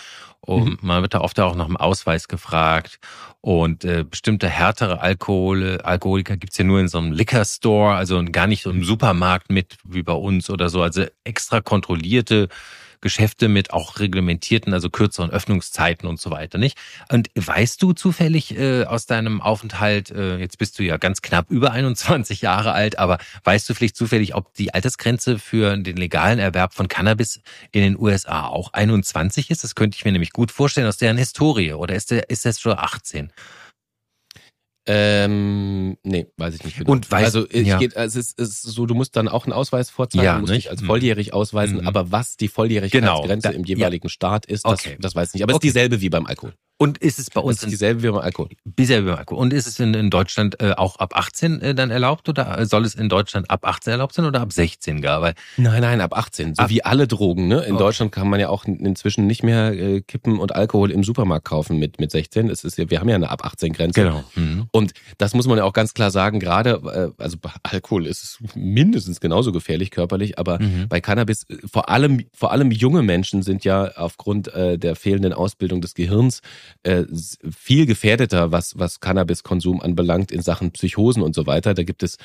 Und Mhm. man wird da oft auch nach dem Ausweis gefragt. Und äh, bestimmte härtere Alkohol, Alkoholiker gibt's ja nur in so einem Liquor Store, also gar nicht so im Supermarkt mit wie bei uns oder so. Also extra kontrollierte Geschäfte mit auch reglementierten, also kürzeren Öffnungszeiten und so weiter, nicht? Und weißt du zufällig äh, aus deinem Aufenthalt, äh, jetzt bist du ja ganz knapp über 21 Jahre alt, aber weißt du vielleicht zufällig, ob die Altersgrenze für den legalen Erwerb von Cannabis in den USA auch 21 ist? Das könnte ich mir nämlich gut vorstellen aus deren Historie. Oder ist, der, ist das schon 18? Ähm, nee, weiß ich nicht genau. Und weißt- also ich ja. geht, es, ist, es ist so, du musst dann auch einen Ausweis vorzeigen, Ja, du musst nicht? dich als Mhm. volljährig ausweisen, Mhm. aber was die Volljährigkeitsgrenze Genau, im jeweiligen Staat ist, das, Okay. das weiß ich nicht. Aber es Okay. ist dieselbe wie beim Alkohol. Und ist es bei uns ist in, dieselbe wie beim Alkohol. bisher über Alkohol? Und ist es in, in Deutschland äh, auch ab 18 äh, dann erlaubt oder soll es in Deutschland ab 18 erlaubt sein oder ab 16 gar? Weil Nein, nein, ab 18. So Ab- wie alle Drogen. Ne? In Okay. Deutschland kann man ja auch inzwischen nicht mehr äh, Kippen und Alkohol im Supermarkt kaufen mit, mit 16. Es ist wir haben ja eine ab 18 Grenze. Mhm. Und das muss man ja auch ganz klar sagen, gerade, äh, also bei Alkohol ist es mindestens genauso gefährlich körperlich, aber Mhm. bei Cannabis, äh, vor allem, vor allem junge Menschen sind ja aufgrund äh, der fehlenden Ausbildung des Gehirns äh, viel gefährdeter, was, was Cannabiskonsum anbelangt in Sachen Psychosen und so weiter. Da gibt es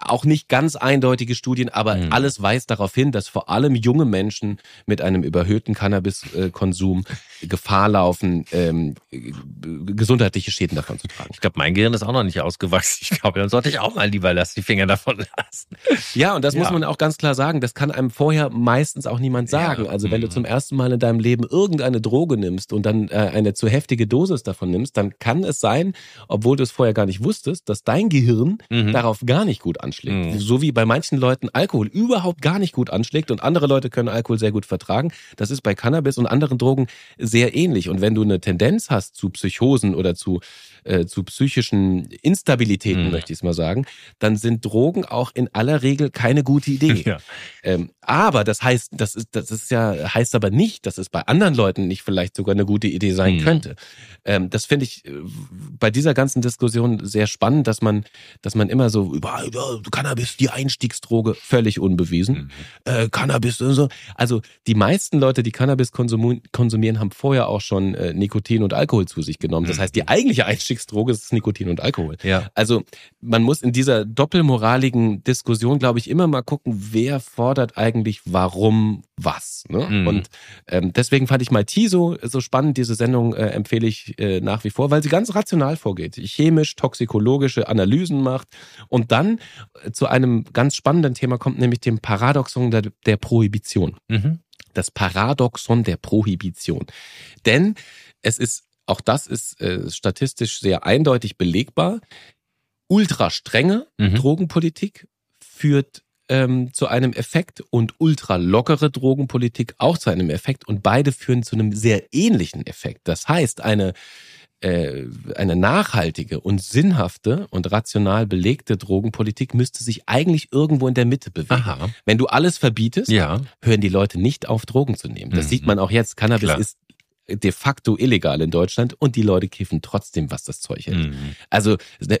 auch nicht ganz eindeutige Studien, aber Mhm. alles weist darauf hin, dass vor allem junge Menschen mit einem überhöhten Cannabiskonsum (laughs) Gefahr laufen, ähm, g- gesundheitliche Schäden davon zu tragen. Ich glaube, mein Gehirn ist auch noch nicht ausgewachsen. Ich glaube, dann sollte ich auch mal lieber lassen, die Finger davon lassen. Ja, und das Ja. muss man auch ganz klar sagen. Das kann einem vorher meistens auch niemand sagen. Ja, Also wenn du mhm. zum ersten Mal in deinem Leben irgendeine Droge nimmst und dann äh, eine zu heftige Dosis davon nimmst, dann kann es sein, obwohl du es vorher gar nicht wusstest, dass dein Gehirn Mhm. darauf gar nicht gut anschlägt. Mhm. So wie bei manchen Leuten Alkohol überhaupt gar nicht gut anschlägt und andere Leute können Alkohol sehr gut vertragen. Das ist bei Cannabis und anderen Drogen sehr ähnlich. Und wenn du eine Tendenz hast zu Psychosen oder zu, äh, zu psychischen Instabilitäten, Mhm. möchte ich es mal sagen, dann sind Drogen auch in aller Regel keine gute Idee. (laughs) Ja. Ähm, aber das heißt, das ist, das ist ja, heißt aber nicht, dass es bei anderen Leuten nicht vielleicht sogar eine gute Idee sein Mhm. könnte. Ähm, das finde ich äh, bei dieser ganzen Diskussion sehr spannend, dass man, dass man immer so über ja, Cannabis, die Einstiegsdroge, völlig unbewiesen. Mhm. Äh, Cannabis und so. Also die meisten Leute, die Cannabis konsumieren, konsumieren haben vorher auch schon äh, Nikotin und Alkohol zu sich genommen. Das Mhm. heißt, die eigentliche Einstiegsdroge ist Nikotin und Alkohol. Ja. Also man muss in dieser doppelmoraligen Diskussion, glaube ich, immer mal gucken, wer fordert eigentlich warum was. Ne? Mhm. Und ähm, deswegen fand ich mal so, so spannend. Diese Sendung äh, empfehle ich äh, nach wie vor, weil sie ganz rational vorgeht. Chemisch, toxikologische Analysen macht und dann zu einem ganz spannenden Thema kommt, nämlich dem Paradoxon der, der Prohibition. Mhm. Das Paradoxon der Prohibition. Denn es ist, auch das ist äh, statistisch sehr eindeutig belegbar, ultra strenge Mhm. Drogenpolitik führt ähm, zu einem Effekt und ultra lockere Drogenpolitik auch zu einem Effekt und beide führen zu einem sehr ähnlichen Effekt. Das heißt, eine äh, eine nachhaltige und sinnhafte und rational belegte Drogenpolitik müsste sich eigentlich irgendwo in der Mitte bewegen. Aha. Wenn du alles verbietest, Ja. hören die Leute nicht auf, Drogen zu nehmen. Das Mhm. sieht man auch jetzt. Cannabis Klar. ist de facto illegal in Deutschland und die Leute kiffen trotzdem, was das Zeug hält. Mhm. Also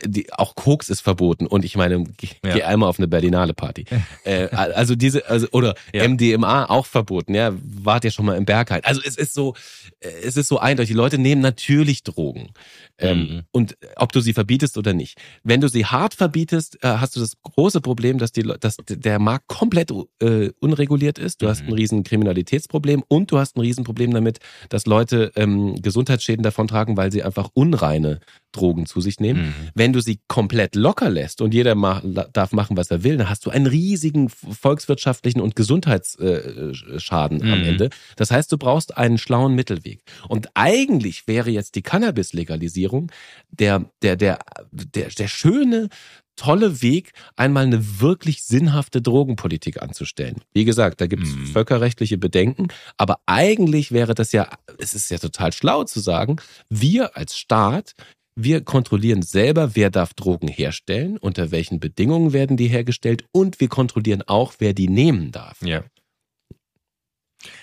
die, auch Koks ist verboten und ich meine, geh, Ja. geh einmal auf eine Berlinale Party. (laughs) äh, also diese, also oder Ja. MDMA auch verboten. Ja, wart ihr schon mal im Berghain? Also es ist so, äh, es ist so eindeutig. Die Leute nehmen natürlich Drogen ähm, Mhm. und ob du sie verbietest oder nicht. Wenn du sie hart verbietest, äh, hast du das große Problem, dass die, dass der Markt komplett äh, unreguliert ist. Du hast Mhm. ein riesen Kriminalitätsproblem und du hast ein Riesenproblem damit, dass Leute ähm, Gesundheitsschäden davontragen, weil sie einfach unreine Drogen zu sich nehmen. Mhm. Wenn du sie komplett locker lässt und jeder ma darf machen, was er will, dann hast du einen riesigen volkswirtschaftlichen und Gesundheitsschaden am Mhm. Ende. Das heißt, du brauchst einen schlauen Mittelweg. Und eigentlich wäre jetzt die Cannabis-Legalisierung der, der, der, der, der schöne, tolle Weg, einmal eine wirklich sinnhafte Drogenpolitik anzustellen. Wie gesagt, da gibt es Mhm. völkerrechtliche Bedenken, aber eigentlich wäre das ja, es ist ja total schlau zu sagen, wir als Staat wir kontrollieren selber, wer darf Drogen herstellen, unter welchen Bedingungen werden die hergestellt und wir kontrollieren auch, wer die nehmen darf. Ja.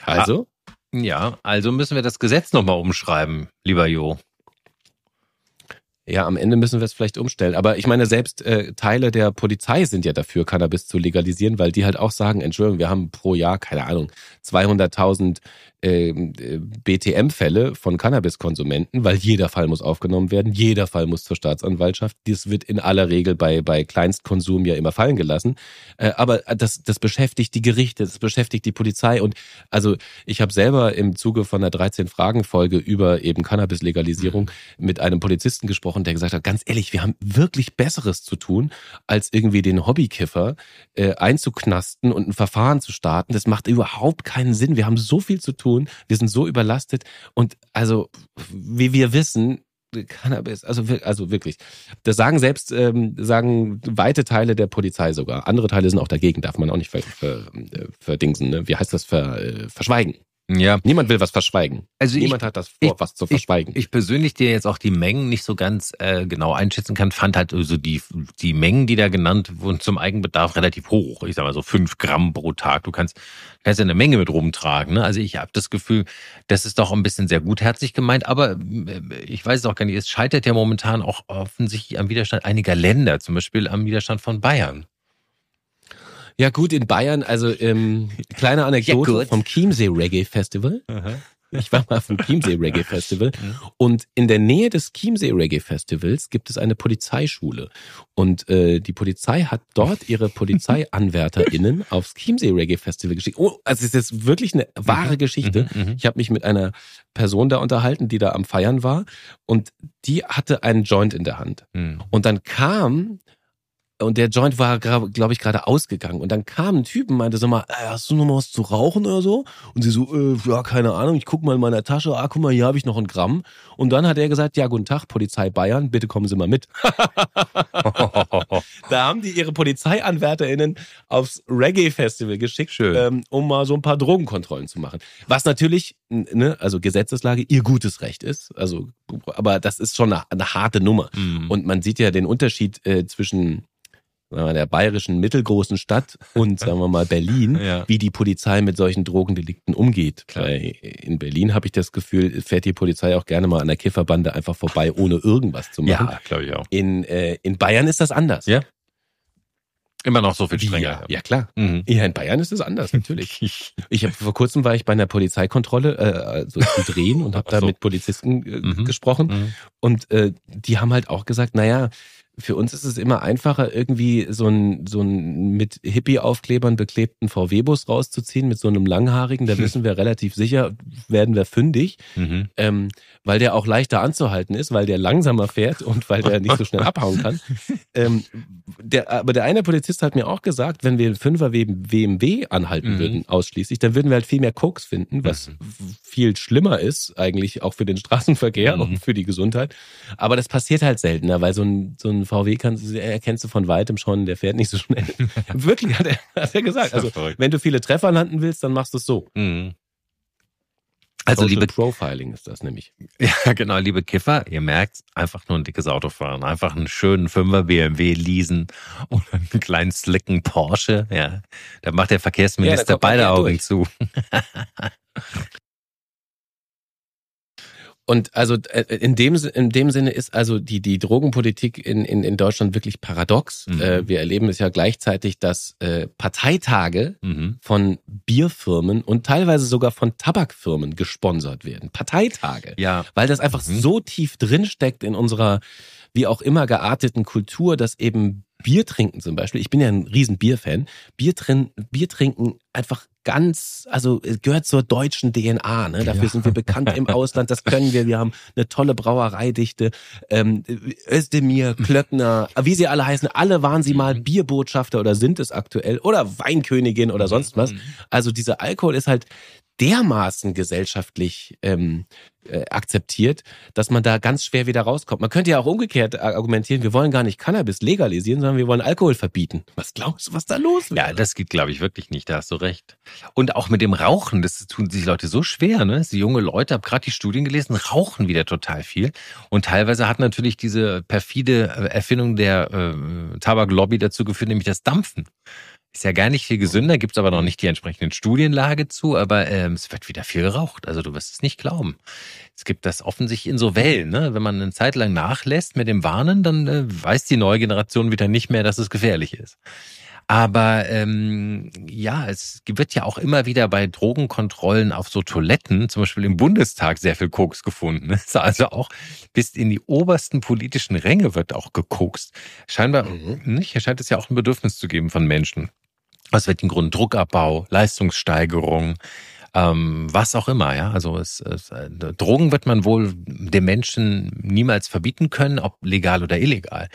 Also, Ja, also müssen wir das Gesetz nochmal umschreiben, lieber Jo. Ja, am Ende müssen wir es vielleicht umstellen. Aber ich meine, selbst äh, Teile der Polizei sind ja dafür, Cannabis zu legalisieren, weil die halt auch sagen, Entschuldigung, wir haben pro Jahr, keine Ahnung, 200.000 ähm, äh, BTM-Fälle von Cannabiskonsumenten, weil jeder Fall muss aufgenommen werden, jeder Fall muss zur Staatsanwaltschaft. Das wird in aller Regel bei, bei Kleinstkonsum ja immer fallen gelassen. Äh, aber das, das beschäftigt die Gerichte, das beschäftigt die Polizei. Und also ich habe selber im Zuge von der 13-Fragen-Folge über eben Cannabis-Legalisierung mit einem Polizisten gesprochen, der gesagt hat, ganz ehrlich, wir haben wirklich Besseres zu tun, als irgendwie den Hobbykiffer äh, einzuknasten und ein Verfahren zu starten. Das macht überhaupt keinen Sinn. Wir haben so viel zu tun, wir sind so überlastet und also, wie wir wissen, Cannabis, also, also wirklich. Das sagen selbst, ähm, sagen weite Teile der Polizei sogar. Andere Teile sind auch dagegen, darf man auch nicht ver, ver, äh, verdingsen. Ne? Wie heißt das? Ver, äh, verschweigen. Ja, Niemand will was verschweigen. also ich, Niemand hat das vor, ich- was zu verschweigen. ich persönlich, der jetzt auch die Mengen nicht so ganz äh, genau einschätzen kann, fand halt so die, die Mengen, die da genannt wurden zum Eigenbedarf relativ hoch. Ich sag mal so fünf Gramm pro Tag. Du kannst, kannst ja eine Menge mit rumtragen. Ne? Also ich habe das Gefühl, das ist doch ein bisschen sehr gutherzig gemeint, aber äh, ich weiß es auch gar nicht. Es scheitert ja momentan auch offensichtlich am Widerstand einiger Länder, zum Beispiel am Widerstand von Bayern. Ja gut, in Bayern, also ähm, kleine Anekdote Ja, vom Chiemsee Reggae Festival. Ich war mal vom Chiemsee Reggae Festival und in der Nähe des Chiemsee Reggae Festivals gibt es eine Polizeischule und äh, die Polizei hat dort ihre PolizeianwärterInnen (laughs) aufs Chiemsee Reggae Festival geschickt. Oh, also es ist wirklich eine wahre Geschichte. Mhm, mhm. Ich habe mich mit einer Person da unterhalten, die da am Feiern war und die hatte einen Joint in der Hand. Mhm. Und dann kam, und der Joint war, glaube ich, gerade ausgegangen. Und dann kam ein Typ und meinte so mal, äh, hast du noch mal was zu rauchen oder so? Und sie so, äh, ja, keine Ahnung, ich guck mal in meiner Tasche, ah, guck mal, hier habe ich noch ein Gramm. Und dann hat er gesagt, ja, guten Tag, Polizei Bayern, bitte kommen Sie mal mit. (laughs) Da haben die ihre PolizeianwärterInnen aufs Reggae-Festival geschickt, Schön. ähm, um mal so ein paar Drogenkontrollen zu machen. Was natürlich, ne, also Gesetzeslage, ihr gutes Recht ist. Also, aber das ist schon eine, eine harte Nummer. Mhm. Und man sieht ja den Unterschied äh, zwischen mal, der bayerischen mittelgroßen Stadt und (laughs) sagen wir mal Berlin, Ja. wie die Polizei mit solchen Drogendelikten umgeht. In Berlin habe ich das Gefühl, fährt die Polizei auch gerne mal an der Kifferbande einfach vorbei, ohne irgendwas zu machen. ja, glaube ich auch. In, äh, in Bayern ist das anders. Ja, Immer noch so viel strenger. ja, ja, klar. Mhm. Ja, in Bayern ist es anders, natürlich. (laughs) Ich habe vor kurzem war ich bei einer Polizeikontrolle, äh, also zum Drehen und habe da so. mit Polizisten äh, Mhm. gesprochen Mhm. und äh, die haben halt auch gesagt, naja, für uns ist es immer einfacher, irgendwie so ein, so ein mit Hippie-Aufklebern beklebten VW-Bus rauszuziehen mit so einem langhaarigen. Da wissen wir relativ sicher, werden wir fündig, mhm. ähm, weil der auch leichter anzuhalten ist, weil der langsamer fährt und weil der nicht so schnell abhauen kann. (laughs) Ähm, der, aber der eine Polizist hat mir auch gesagt, wenn wir einen Fünfer BMW anhalten mhm. würden, ausschließlich, dann würden wir halt viel mehr Koks finden, was mhm. viel schlimmer ist, eigentlich auch für den Straßenverkehr mhm. und für die Gesundheit. Aber das passiert halt seltener, weil so ein, so ein VW kannst, erkennst du von weitem schon, der fährt nicht so schnell. (laughs) Wirklich, hat er, hat er gesagt. Also, wenn du viele Treffer landen willst, dann machst du es so. Mhm. Also Social liebe Profiling ist das nämlich. (laughs) Ja, genau, liebe Kiffer, ihr merkt, einfach nur ein dickes Auto fahren, einfach einen schönen Fünfer BMW leasen oder einen kleinen slicken Porsche, ja. Da macht der Verkehrsminister ja, beide Augen durch. zu. (laughs) Und also äh, in dem, in dem Sinne ist also die, die Drogenpolitik in, in, in Deutschland wirklich paradox. Mhm. Äh, wir erleben es ja gleichzeitig, dass äh, Parteitage mhm. von Bierfirmen und teilweise sogar von Tabakfirmen gesponsert werden. Parteitage. Ja. Weil das einfach mhm. so tief drinsteckt in unserer wie auch immer gearteten Kultur, dass eben Bier trinken zum Beispiel, ich bin ja ein riesen Bierfan, Bier, trin Bier trinken einfach ganz, also gehört zur deutschen DNA. Ne? Dafür ja. sind wir bekannt im Ausland, das können wir. Wir haben eine tolle Brauereidichte. Ähm, Özdemir, Klöckner, wie sie alle heißen, alle waren sie mal mhm. Bierbotschafter oder sind es aktuell oder Weinkönigin oder sonst was. Mhm. Also dieser Alkohol ist halt dermaßen gesellschaftlich ähm, äh, akzeptiert, dass man da ganz schwer wieder rauskommt. Man könnte ja auch umgekehrt argumentieren, wir wollen gar nicht Cannabis legalisieren, sondern wir wollen Alkohol verbieten. Was glaubst du, was da los wäre? Ja, das geht, glaube ich, wirklich nicht, da hast du recht. Und auch mit dem Rauchen, das tun sich Leute so schwer, ne? Die junge Leute, habe gerade die Studien gelesen, rauchen wieder total viel. Und teilweise hat natürlich diese perfide äh, Erfindung der äh, Tabaklobby dazu geführt, nämlich das Dampfen. Ist ja gar nicht viel gesünder, gibt's aber noch nicht die entsprechenden Studienlage zu, aber ähm, es wird wieder viel geraucht. Also du wirst es nicht glauben. Es gibt das offensichtlich in so Wellen. Ne? Wenn man eine Zeit lang nachlässt mit dem Warnen, dann äh, weiß die neue Generation wieder nicht mehr, dass es gefährlich ist. Aber ähm, ja, es wird ja auch immer wieder bei Drogenkontrollen auf so Toiletten, zum Beispiel im Bundestag, sehr viel Koks gefunden. (laughs) Also auch bis in die obersten politischen Ränge wird auch gekokst. Scheinbar mhm. nicht. Hier scheint es ja auch ein Bedürfnis zu geben von Menschen. Was wird den Grund? Druckabbau, Leistungssteigerung, ähm, was auch immer, ja. Also es, es, äh, Drogen wird man wohl den Menschen niemals verbieten können, ob legal oder illegal.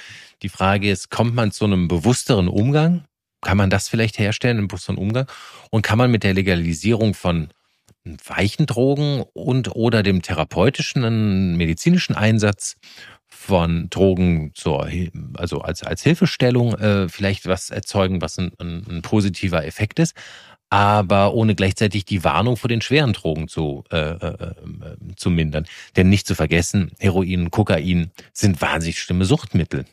Die Frage ist, kommt man zu einem bewussteren Umgang kann man das vielleicht herstellen, einen bewussteren Umgang? Und kann man mit der Legalisierung von weichen Drogen und oder dem therapeutischen, medizinischen Einsatz von Drogen zur, also als, als Hilfestellung äh, vielleicht was erzeugen, was ein, ein, ein positiver Effekt ist, aber ohne gleichzeitig die Warnung vor den schweren Drogen zu, äh, äh, äh zu mindern. Denn nicht zu vergessen, Heroin, Kokain sind wahnsinnig schlimme Suchtmittel.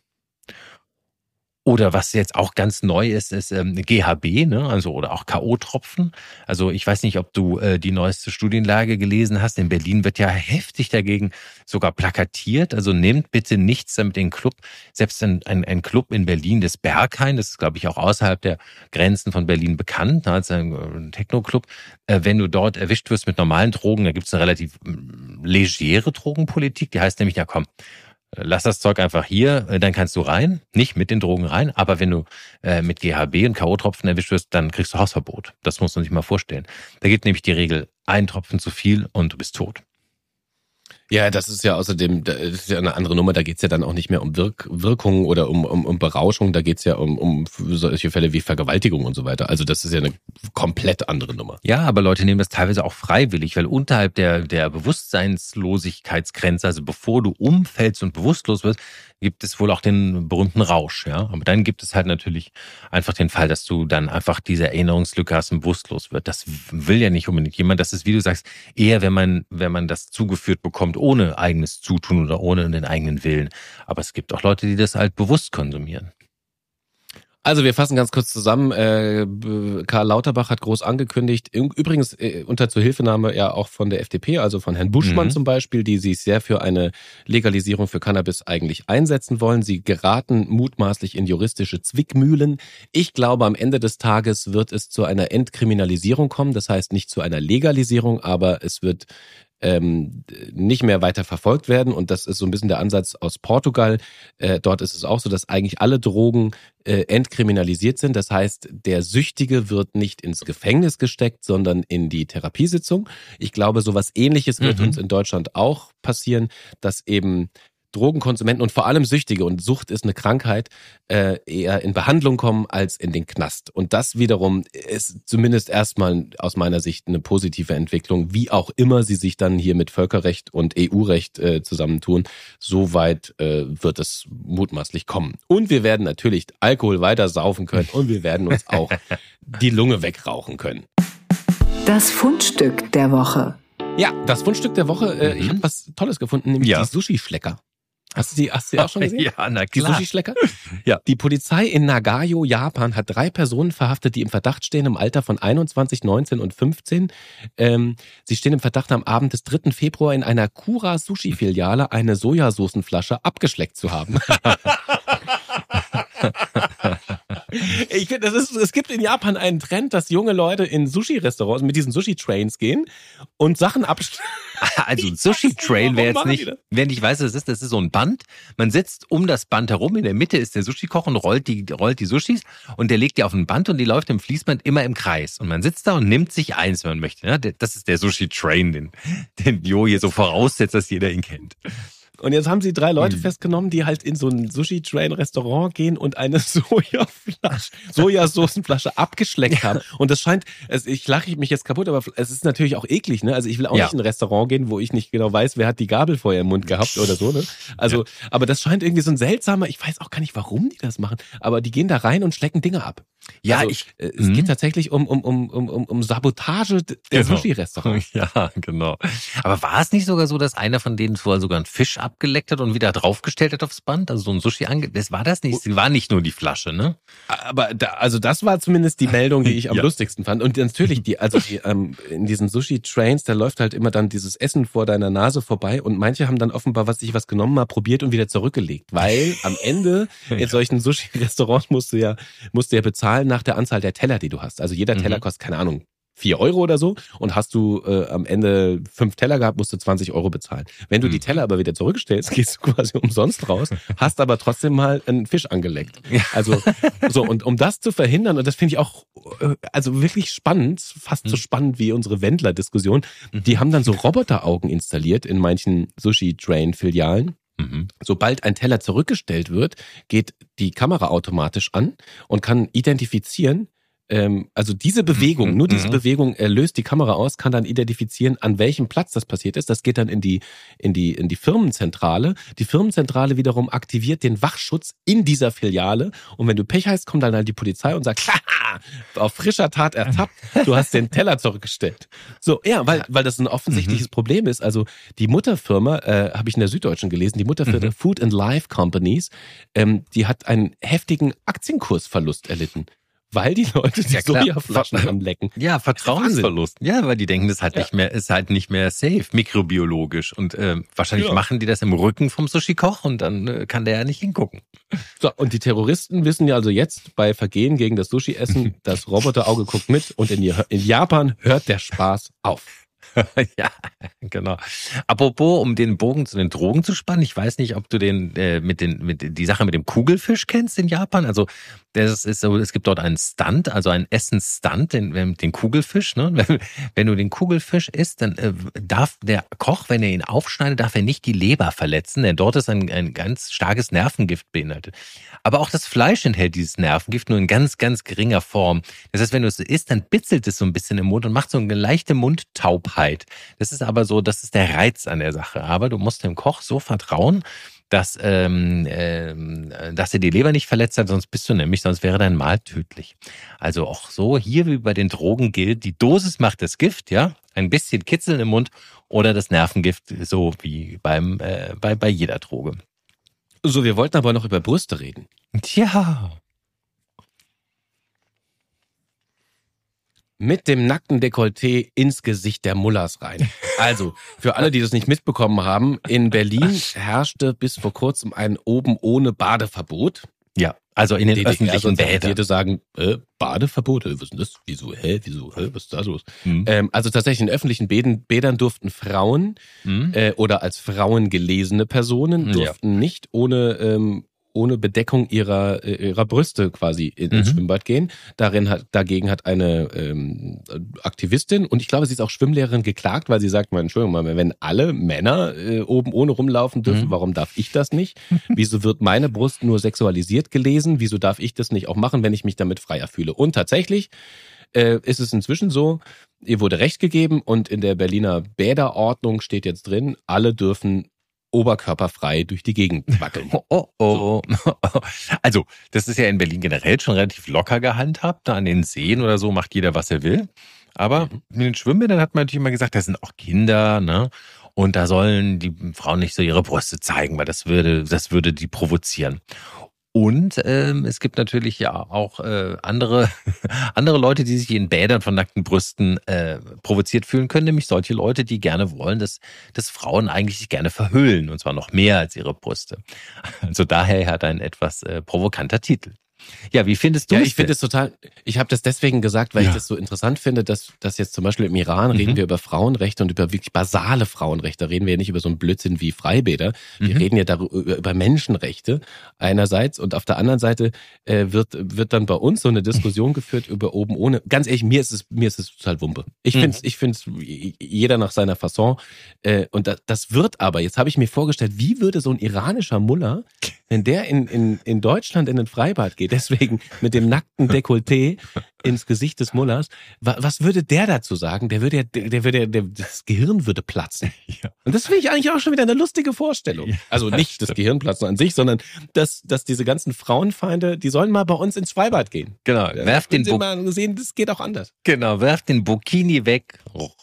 Oder was jetzt auch ganz neu ist, ist ähm, GHB, ne? also oder auch K.O.-Tropfen. Also ich weiß nicht, ob du äh, die neueste Studienlage gelesen hast. In Berlin wird ja heftig dagegen sogar plakatiert. Also nehmt bitte nichts damit den Club. Selbst ein, ein, ein Club in Berlin, das Berghain, das ist, glaube ich, auch außerhalb der Grenzen von Berlin bekannt, ne? als ein, ein Techno-Club. Äh, wenn du dort erwischt wirst mit normalen Drogen, da gibt es eine relativ äh, legere Drogenpolitik. Die heißt nämlich, ja komm, lass das Zeug einfach hier, äh, dann kannst du rein, nicht mit den Drogen rein, aber wenn du äh, mit GHB und K.O.-Tropfen erwischt wirst, dann kriegst du Hausverbot. Das muss man sich mal vorstellen. Da gibt nämlich die Regel, ein Tropfen zu viel und du bist tot. Ja, das ist ja außerdem, das ist ja eine andere Nummer, da geht's ja dann auch nicht mehr um Wirk Wirkung oder um, um, um Berauschung, da geht's ja um, um solche Fälle wie Vergewaltigung und so weiter. Also das ist ja eine komplett andere Nummer. Ja, aber Leute nehmen das teilweise auch freiwillig, weil unterhalb der, der Bewusstseinslosigkeitsgrenze, also bevor du umfällst und bewusstlos wirst, gibt es wohl auch den berühmten Rausch, ja. Aber dann gibt es halt natürlich einfach den Fall, dass du dann einfach diese Erinnerungslücke hast und bewusstlos wird. Das will ja nicht unbedingt jemand. Das ist, wie du sagst, eher, wenn man, wenn man das zugeführt bekommt, ohne eigenes Zutun oder ohne den eigenen Willen. Aber es gibt auch Leute, die das halt bewusst konsumieren. Also wir fassen ganz kurz zusammen. Äh, Karl Lauterbach hat groß angekündigt, übrigens äh, unter Zuhilfenahme ja auch von der FDP, also von Herrn Buschmann mhm. zum Beispiel, die sich sehr für eine Legalisierung für Cannabis eigentlich einsetzen wollen. Sie geraten mutmaßlich in juristische Zwickmühlen. Ich glaube, am Ende des Tages wird es zu einer Entkriminalisierung kommen. Das heißt nicht zu einer Legalisierung, aber es wird ähm, nicht mehr weiter verfolgt werden. Und das ist so ein bisschen der Ansatz aus Portugal. Äh, dort ist es auch so, dass eigentlich alle Drogen äh, entkriminalisiert sind. Das heißt, der Süchtige wird nicht ins Gefängnis gesteckt, sondern in die Therapiesitzung. Ich glaube, sowas ähnliches wird mhm. uns in Deutschland auch passieren, dass eben Drogenkonsumenten und vor allem Süchtige und Sucht ist eine Krankheit, äh, eher in Behandlung kommen als in den Knast. Und das wiederum ist zumindest erstmal aus meiner Sicht eine positive Entwicklung, wie auch immer sie sich dann hier mit Völkerrecht und EU-Recht äh, zusammentun. So weit äh, wird es mutmaßlich kommen. Und wir werden natürlich Alkohol weiter saufen können und wir werden uns auch (laughs) die Lunge wegrauchen können. Das Fundstück der Woche. Ja, das Fundstück der Woche, äh, ich mhm. habe was Tolles gefunden, nämlich ja. die Sushi-Schlecker. Hast du die, hast du die auch schon gesehen? (laughs) Ja, na klar. Die Sushi-Schlecker? (laughs) Ja. Die Polizei in Nagayo, Japan, hat drei Personen verhaftet, die im Verdacht stehen im Alter von 21, 19 und 15. Ähm, sie stehen im Verdacht, am Abend des 3. Februar in einer Kura Sushi-Filiale eine Sojasoßenflasche abgeschleckt zu haben. (laughs) (laughs) Ich finde, das ist, es gibt in Japan einen Trend, dass junge Leute in Sushi-Restaurants mit diesen Sushi-Trains gehen und Sachen abstellen. (laughs) Also ein Sushi-Train wäre jetzt nicht, wer nicht weiß, was das ist, das ist so ein Band. Man sitzt um das Band herum, in der Mitte ist der Sushi-Koch und rollt die, rollt die Sushis und der legt die auf ein Band und die läuft im Fließband immer im Kreis. Und man sitzt da und nimmt sich eins, wenn man möchte. Das ist der Sushi-Train, den, den Jo hier so voraussetzt, dass jeder ihn kennt. Und jetzt haben sie drei Leute mhm. festgenommen, die halt in so ein Sushi-Train-Restaurant gehen und eine (laughs) Sojaflasche, Sojasoßenflasche abgeschleckt haben. Und das scheint, also ich lache mich jetzt kaputt, aber es ist natürlich auch eklig, ne? Also ich will auch ja. nicht in ein Restaurant gehen, wo ich nicht genau weiß, wer hat die Gabel vorher im Mund gehabt oder so, ne? Also, ja. aber das scheint irgendwie so ein seltsamer, ich weiß auch gar nicht, warum die das machen, aber die gehen da rein und schlecken Dinge ab. Ja, also, ich. Äh, es geht mhm. tatsächlich um, um, um, um, um Sabotage der genau. Sushi-Restaurants. (laughs) Ja, genau. Aber war es nicht sogar so, dass einer von denen vorher sogar einen Fisch abgeleckt hat und wieder draufgestellt hat aufs Band? Also so ein Sushi ange. Das war das nicht. Es war nicht nur die Flasche, ne? Aber da, also das war zumindest die Meldung, die ich am (laughs) ja. lustigsten fand. Und natürlich die, also die, (laughs) ähm, in diesen Sushi-Trains, da läuft halt immer dann dieses Essen vor deiner Nase vorbei und manche haben dann offenbar was sich was genommen, mal probiert und wieder zurückgelegt. Weil am Ende (laughs) in solchen Sushi-Restaurants musst du ja, musst du ja bezahlen nach der Anzahl der Teller, die du hast. Also jeder Teller mhm. kostet, keine Ahnung, vier Euro oder so und hast du äh, am Ende fünf Teller gehabt, musst du 20 Euro bezahlen. Wenn du mhm. die Teller aber wieder zurückstellst, (laughs) gehst du quasi umsonst raus, hast aber trotzdem mal einen Fisch angeleckt. Also so und um das zu verhindern und das finde ich auch äh, also wirklich spannend, fast mhm. so spannend wie unsere Wendler-Diskussion. Mhm. Die haben dann so Roboteraugen installiert in manchen Sushi-Train-Filialen. Mhm. Sobald ein Teller zurückgestellt wird, geht die Kamera automatisch an und kann identifizieren, ähm, also diese Bewegung, mhm. nur diese mhm. Bewegung äh, löst die Kamera aus, kann dann identifizieren, an welchem Platz das passiert ist. Das geht dann in die, in die, in die Firmenzentrale. Die Firmenzentrale wiederum aktiviert den Wachschutz in dieser Filiale. Und wenn du Pech hast, kommt dann halt die Polizei und sagt, (laughs) Haha, auf frischer Tat ertappt, du hast den Teller zurückgestellt. So, ja, weil, weil das ein offensichtliches mhm. Problem ist. Also die Mutterfirma, äh, habe ich in der Süddeutschen gelesen, die Mutterfirma mhm. Food and Life Companies, ähm, die hat einen heftigen Aktienkursverlust erlitten weil die Leute die ja, Sojaflaschen anlecken. Ja, Vertrauensverlust. Ja, weil die denken, das ist halt ja. nicht mehr, ist halt nicht mehr safe, mikrobiologisch. Und äh, wahrscheinlich ja. machen die das im Rücken vom Sushi-Koch und dann äh, kann der ja nicht hingucken. So, und die Terroristen wissen ja also jetzt bei Vergehen gegen das Sushi-Essen, (laughs) das Roboterauge guckt mit und in, in Japan hört der Spaß auf. (laughs) ja, genau. Apropos, um den Bogen zu den Drogen zu spannen, ich weiß nicht, ob du den äh, mit den mit die Sache mit dem Kugelfisch kennst in Japan. Also das ist so, es gibt dort einen Stunt, also einen Essensstunt, den, den Kugelfisch. Ne? (laughs) Wenn, wenn du den Kugelfisch isst, dann äh, darf der Koch, wenn er ihn aufschneidet, darf er nicht die Leber verletzen, denn dort ist ein, ein ganz starkes Nervengift beinhaltet. Aber auch das Fleisch enthält dieses Nervengift nur in ganz, ganz geringer Form. Das heißt, wenn du es isst, dann bitzelt es so ein bisschen im Mund und macht so eine leichte Mundtaubheit. Das ist aber so, das ist der Reiz an der Sache. Aber du musst dem Koch so vertrauen, dass, ähm, ähm, dass er die Leber nicht verletzt hat, sonst bist du nämlich, sonst wäre dein Mahl tödlich. Also auch so, hier wie bei den Drogen gilt, die Dosis macht das Gift, ja, ein bisschen Kitzeln im Mund oder das Nervengift, so wie beim, äh, bei, bei jeder Droge. So, wir wollten aber noch über Brüste reden. Tja. Mit dem nackten Dekolleté ins Gesicht der Mullers rein. Also, für alle, die das nicht mitbekommen haben, in Berlin herrschte bis vor kurzem ein oben ohne Badeverbot. Ja. Also in den DDR öffentlichen Bädern. Bäder sagen, äh, Badeverbote, was ist denn das? Wieso, hä, wieso, hä, was ist da los? Mhm. Ähm, also tatsächlich in öffentlichen Bäden, Bädern durften Frauen Mhm. äh, oder als Frauen gelesene Personen Ja. durften nicht ohne ähm, ohne Bedeckung ihrer äh, ihrer Brüste quasi in- ins Mhm. Schwimmbad gehen. Darin hat dagegen hat eine ähm, Aktivistin und ich glaube, sie ist auch Schwimmlehrerin geklagt, weil sie sagt, mal, Entschuldigung wenn alle Männer äh, oben ohne rumlaufen dürfen, Mhm. warum darf ich das nicht? (laughs) Wieso wird meine Brust nur sexualisiert gelesen? Wieso darf ich das nicht auch machen, wenn ich mich damit freier fühle? Und tatsächlich äh, ist es inzwischen so, ihr wurde Recht gegeben und in der Berliner Bäderordnung steht jetzt drin, alle dürfen oberkörperfrei durch die Gegend wackeln. (laughs) Oh, oh, oh. (laughs) Also, das ist ja in Berlin generell schon relativ locker gehandhabt. Da an den Seen oder so macht jeder, was er will. Aber in den Schwimmbädern hat man natürlich immer gesagt, da sind auch Kinder, ne? Und da sollen die Frauen nicht so ihre Brüste zeigen, weil das würde, das würde die provozieren. Und ähm, es gibt natürlich ja auch äh, andere, (laughs) andere Leute, die sich in Bädern von nackten Brüsten äh, provoziert fühlen können, nämlich solche Leute, die gerne wollen, dass, dass Frauen eigentlich sich gerne verhüllen, und zwar noch mehr als ihre Brüste. Also daher hat ein etwas äh, provokanter Titel. Ja, wie findest du Ja, es ich finde es total, ich habe das deswegen gesagt, weil Ja. ich das so interessant finde, dass, dass jetzt zum Beispiel im Iran reden Mhm. wir über Frauenrechte und über wirklich basale Frauenrechte. Da reden wir ja nicht über so einen Blödsinn wie Freibäder. Wir Mhm. reden ja darüber, über Menschenrechte einerseits und auf der anderen Seite äh, wird, wird dann bei uns so eine Diskussion geführt über oben ohne. Ganz ehrlich, mir ist es, mir ist es total Wumpe. Ich Mhm. finde ich find's jeder nach seiner Fasson. Äh, und das, das wird aber, jetzt habe ich mir vorgestellt, wie würde so ein iranischer Muller, wenn der in, in, in Deutschland in den Freibad geht, deswegen mit dem nackten Dekolleté (laughs) ins Gesicht des Mullers, wa, was würde der dazu sagen? Der würde ja, der, würde ja, der, das Gehirn würde platzen. (laughs) Ja. Und das finde ich eigentlich auch schon wieder eine lustige Vorstellung. Ja, also nicht das Gehirnplatzen an sich, sondern dass, dass diese ganzen Frauenfeinde, die sollen mal bei uns ins Freibad gehen. Genau, Ja, werft den, sie mal sehen, das geht auch anders. genau, werft den Burkini weg,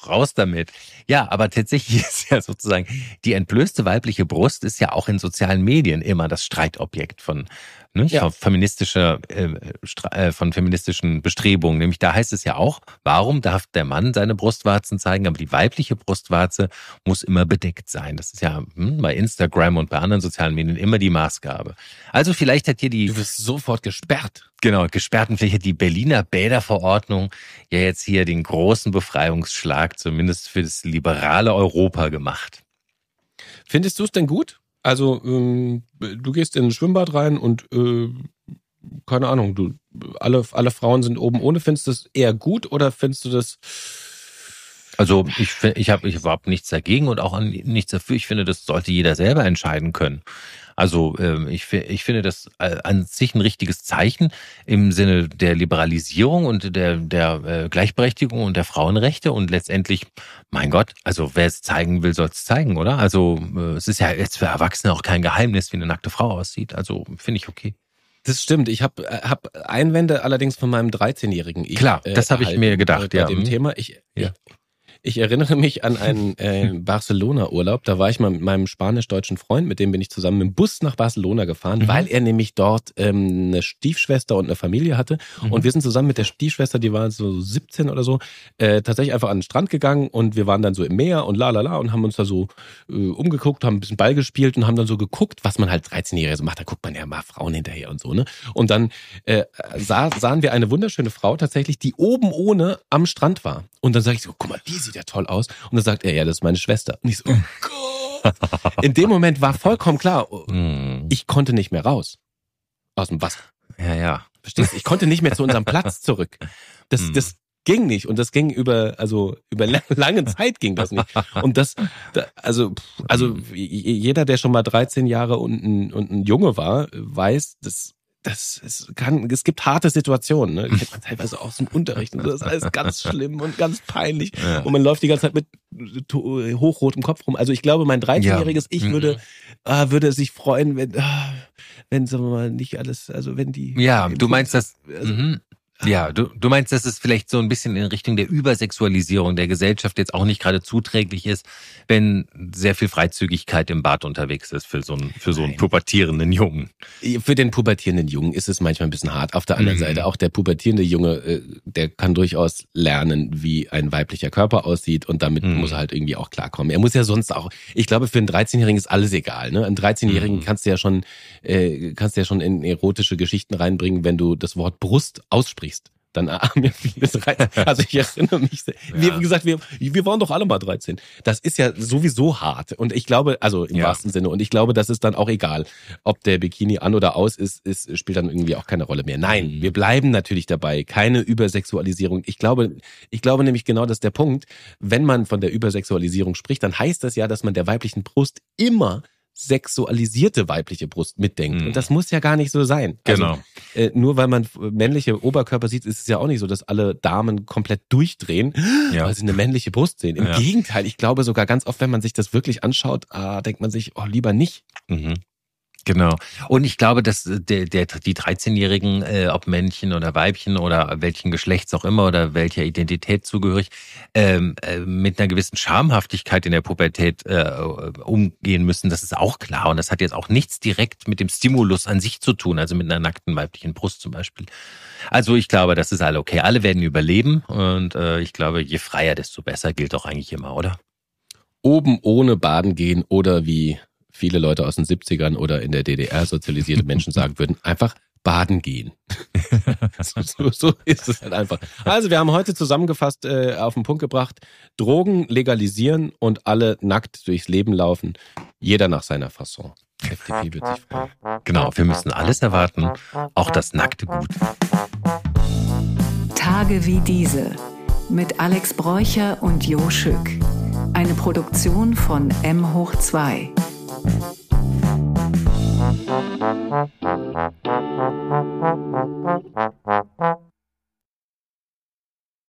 raus damit. Ja, aber tatsächlich (laughs) ist ja sozusagen die entblößte weibliche Brust ist ja auch in sozialen Medien immer das Streitobjekt von, ne, Ja. von feministischer, äh, Stra- äh, von feministischen Bestrebungen. Nämlich da heißt es ja auch, warum darf der Mann seine Brustwarzen zeigen, aber die weibliche Brustwarze muss immer bedeckt sein. Das ist ja hm, bei Instagram und bei anderen sozialen Medien immer die Maßgabe. Also vielleicht hat hier die Du wirst sofort gesperrt. Genau, gesperrten Fläche, die Berliner Bäderverordnung ja jetzt hier den großen Befreiungsschlag, zumindest für das liberale Europa gemacht. Findest du es denn gut? Also, ähm, du gehst in ein Schwimmbad rein und äh, keine Ahnung, du alle, alle Frauen sind oben ohne. Findest du das eher gut oder findest du das Also ich, ich habe ich überhaupt nichts dagegen und auch nichts dafür. Ich finde, das sollte jeder selber entscheiden können. Also ähm, ich, ich finde das äh, an sich ein richtiges Zeichen im Sinne der Liberalisierung und der, der äh, Gleichberechtigung und der Frauenrechte und letztendlich, mein Gott, also wer es zeigen will, soll es zeigen, oder? Also äh, es ist ja jetzt für Erwachsene auch kein Geheimnis, wie eine nackte Frau aussieht. Also finde ich okay. Das stimmt. Ich habe hab Einwände allerdings von meinem 13-jährigen Ich. Klar, das hab ich mir gedacht, äh, bei ja. dem Hm. Thema. Ich, Ja. ich, ich erinnere mich an einen (laughs) äh, Barcelona-Urlaub. Da war ich mal mit meinem spanisch-deutschen Freund, mit dem bin ich zusammen mit dem Bus nach Barcelona gefahren, Mhm. weil er nämlich dort ähm, eine Stiefschwester und eine Familie hatte. Mhm. Und wir sind zusammen mit der Stiefschwester, die war so 17 oder so, äh, tatsächlich einfach an den Strand gegangen und wir waren dann so im Meer und la la la und haben uns da so äh, umgeguckt, haben ein bisschen Ball gespielt und haben dann so geguckt, was man halt 13-Jährige so macht. Da guckt man ja mal Frauen hinterher und so, ne? Und dann äh, sah, sahen wir eine wunderschöne Frau tatsächlich, die oben ohne am Strand war. Und dann sage ich so, guck mal, die sieht ja toll aus. Und dann sagt er, ja, das ist meine Schwester. Und ich so, oh Gott. In dem Moment war vollkommen klar, Hm. ich konnte nicht mehr raus. Aus dem Wasser. Ja, ja. Verstehst du? Ich konnte nicht mehr zu unserem Platz zurück. Das, Hm. das ging nicht. Und das ging über, also über la- lange Zeit ging das nicht. Und das, da, also, also j- jeder, der schon mal 13 Jahre und ein, und ein Junge war, weiß, dass das es kann, es gibt harte Situationen, ne? Kennt man (laughs) teilweise aus dem Unterricht und so. das ist alles ganz schlimm und ganz peinlich. Ja. Und man läuft die ganze Zeit mit to- hochrotem Kopf rum. Also ich glaube, mein 13-jähriges Ich Mhm. würde, ah, würde sich freuen, wenn, ah, wenn, sagen wir mal, nicht alles, also wenn die. Ja, du meinst das. Also, Mhm. Ja, du, du meinst, dass es vielleicht so ein bisschen in Richtung der Übersexualisierung der Gesellschaft jetzt auch nicht gerade zuträglich ist, wenn sehr viel Freizügigkeit im Bad unterwegs ist für so einen, für so einen pubertierenden Jungen. Für den pubertierenden Jungen ist es manchmal ein bisschen hart. Auf der anderen mhm. Seite, auch der pubertierende Junge, äh, der kann durchaus lernen, wie ein weiblicher Körper aussieht und damit mhm. muss er halt irgendwie auch klarkommen. Er muss ja sonst auch, ich glaube, für einen 13-Jährigen ist alles egal. Ne? Einen 13-Jährigen mhm. kannst du ja schon, äh, kannst du ja schon in erotische Geschichten reinbringen, wenn du das Wort Brust aussprichst dann (laughs) haben wir vieles reizt. Also ich erinnere mich, sehr, ja. wie gesagt, wir, wir waren doch alle mal 13. Das ist ja sowieso hart. Und ich glaube, also im ja. wahrsten Sinne, und ich glaube, das ist dann auch egal, ob der Bikini an oder aus ist, ist, spielt dann irgendwie auch keine Rolle mehr. Nein, mhm. wir bleiben natürlich dabei. Keine Übersexualisierung. Ich glaube, ich glaube nämlich genau, das ist der Punkt. Wenn man von der Übersexualisierung spricht, dann heißt das ja, dass man der weiblichen Brust immer sexualisierte weibliche Brust mitdenkt. Mhm. Und das muss ja gar nicht so sein. Also, genau. Also, äh, nur weil man männliche Oberkörper sieht, ist es ja auch nicht so, dass alle Damen komplett durchdrehen, ja. weil sie eine männliche Brust sehen. Im ja. Gegenteil, ich glaube sogar ganz oft, wenn man sich das wirklich anschaut, ah, denkt man sich, oh, lieber nicht. Mhm. Genau. Und ich glaube, dass äh, der, der, die 13-Jährigen, äh, ob Männchen oder Weibchen oder welchen Geschlechts auch immer oder welcher Identität zugehörig, ähm, äh, mit einer gewissen Schamhaftigkeit in der Pubertät äh, umgehen müssen. Das ist auch klar. Und das hat jetzt auch nichts direkt mit dem Stimulus an sich zu tun, also mit einer nackten weiblichen Brust zum Beispiel. Also ich glaube, das ist alle okay. Alle werden überleben. Und äh, ich glaube, je freier, desto besser gilt doch eigentlich immer, oder? Oben ohne Baden gehen oder wie viele Leute aus den 70ern oder in der DDR sozialisierte (laughs) Menschen sagen würden, einfach baden gehen. (laughs) so, so, so, ist es halt einfach. Also wir haben heute zusammengefasst äh, auf den Punkt gebracht, Drogen legalisieren und alle nackt durchs Leben laufen, jeder nach seiner Fasson. FDP wird sich freuen. Genau, wir müssen alles erwarten, auch das nackte Gut. Tage wie diese mit Alex Bräucher und Jo Schück. Eine Produktion von M hoch 2. Thank you.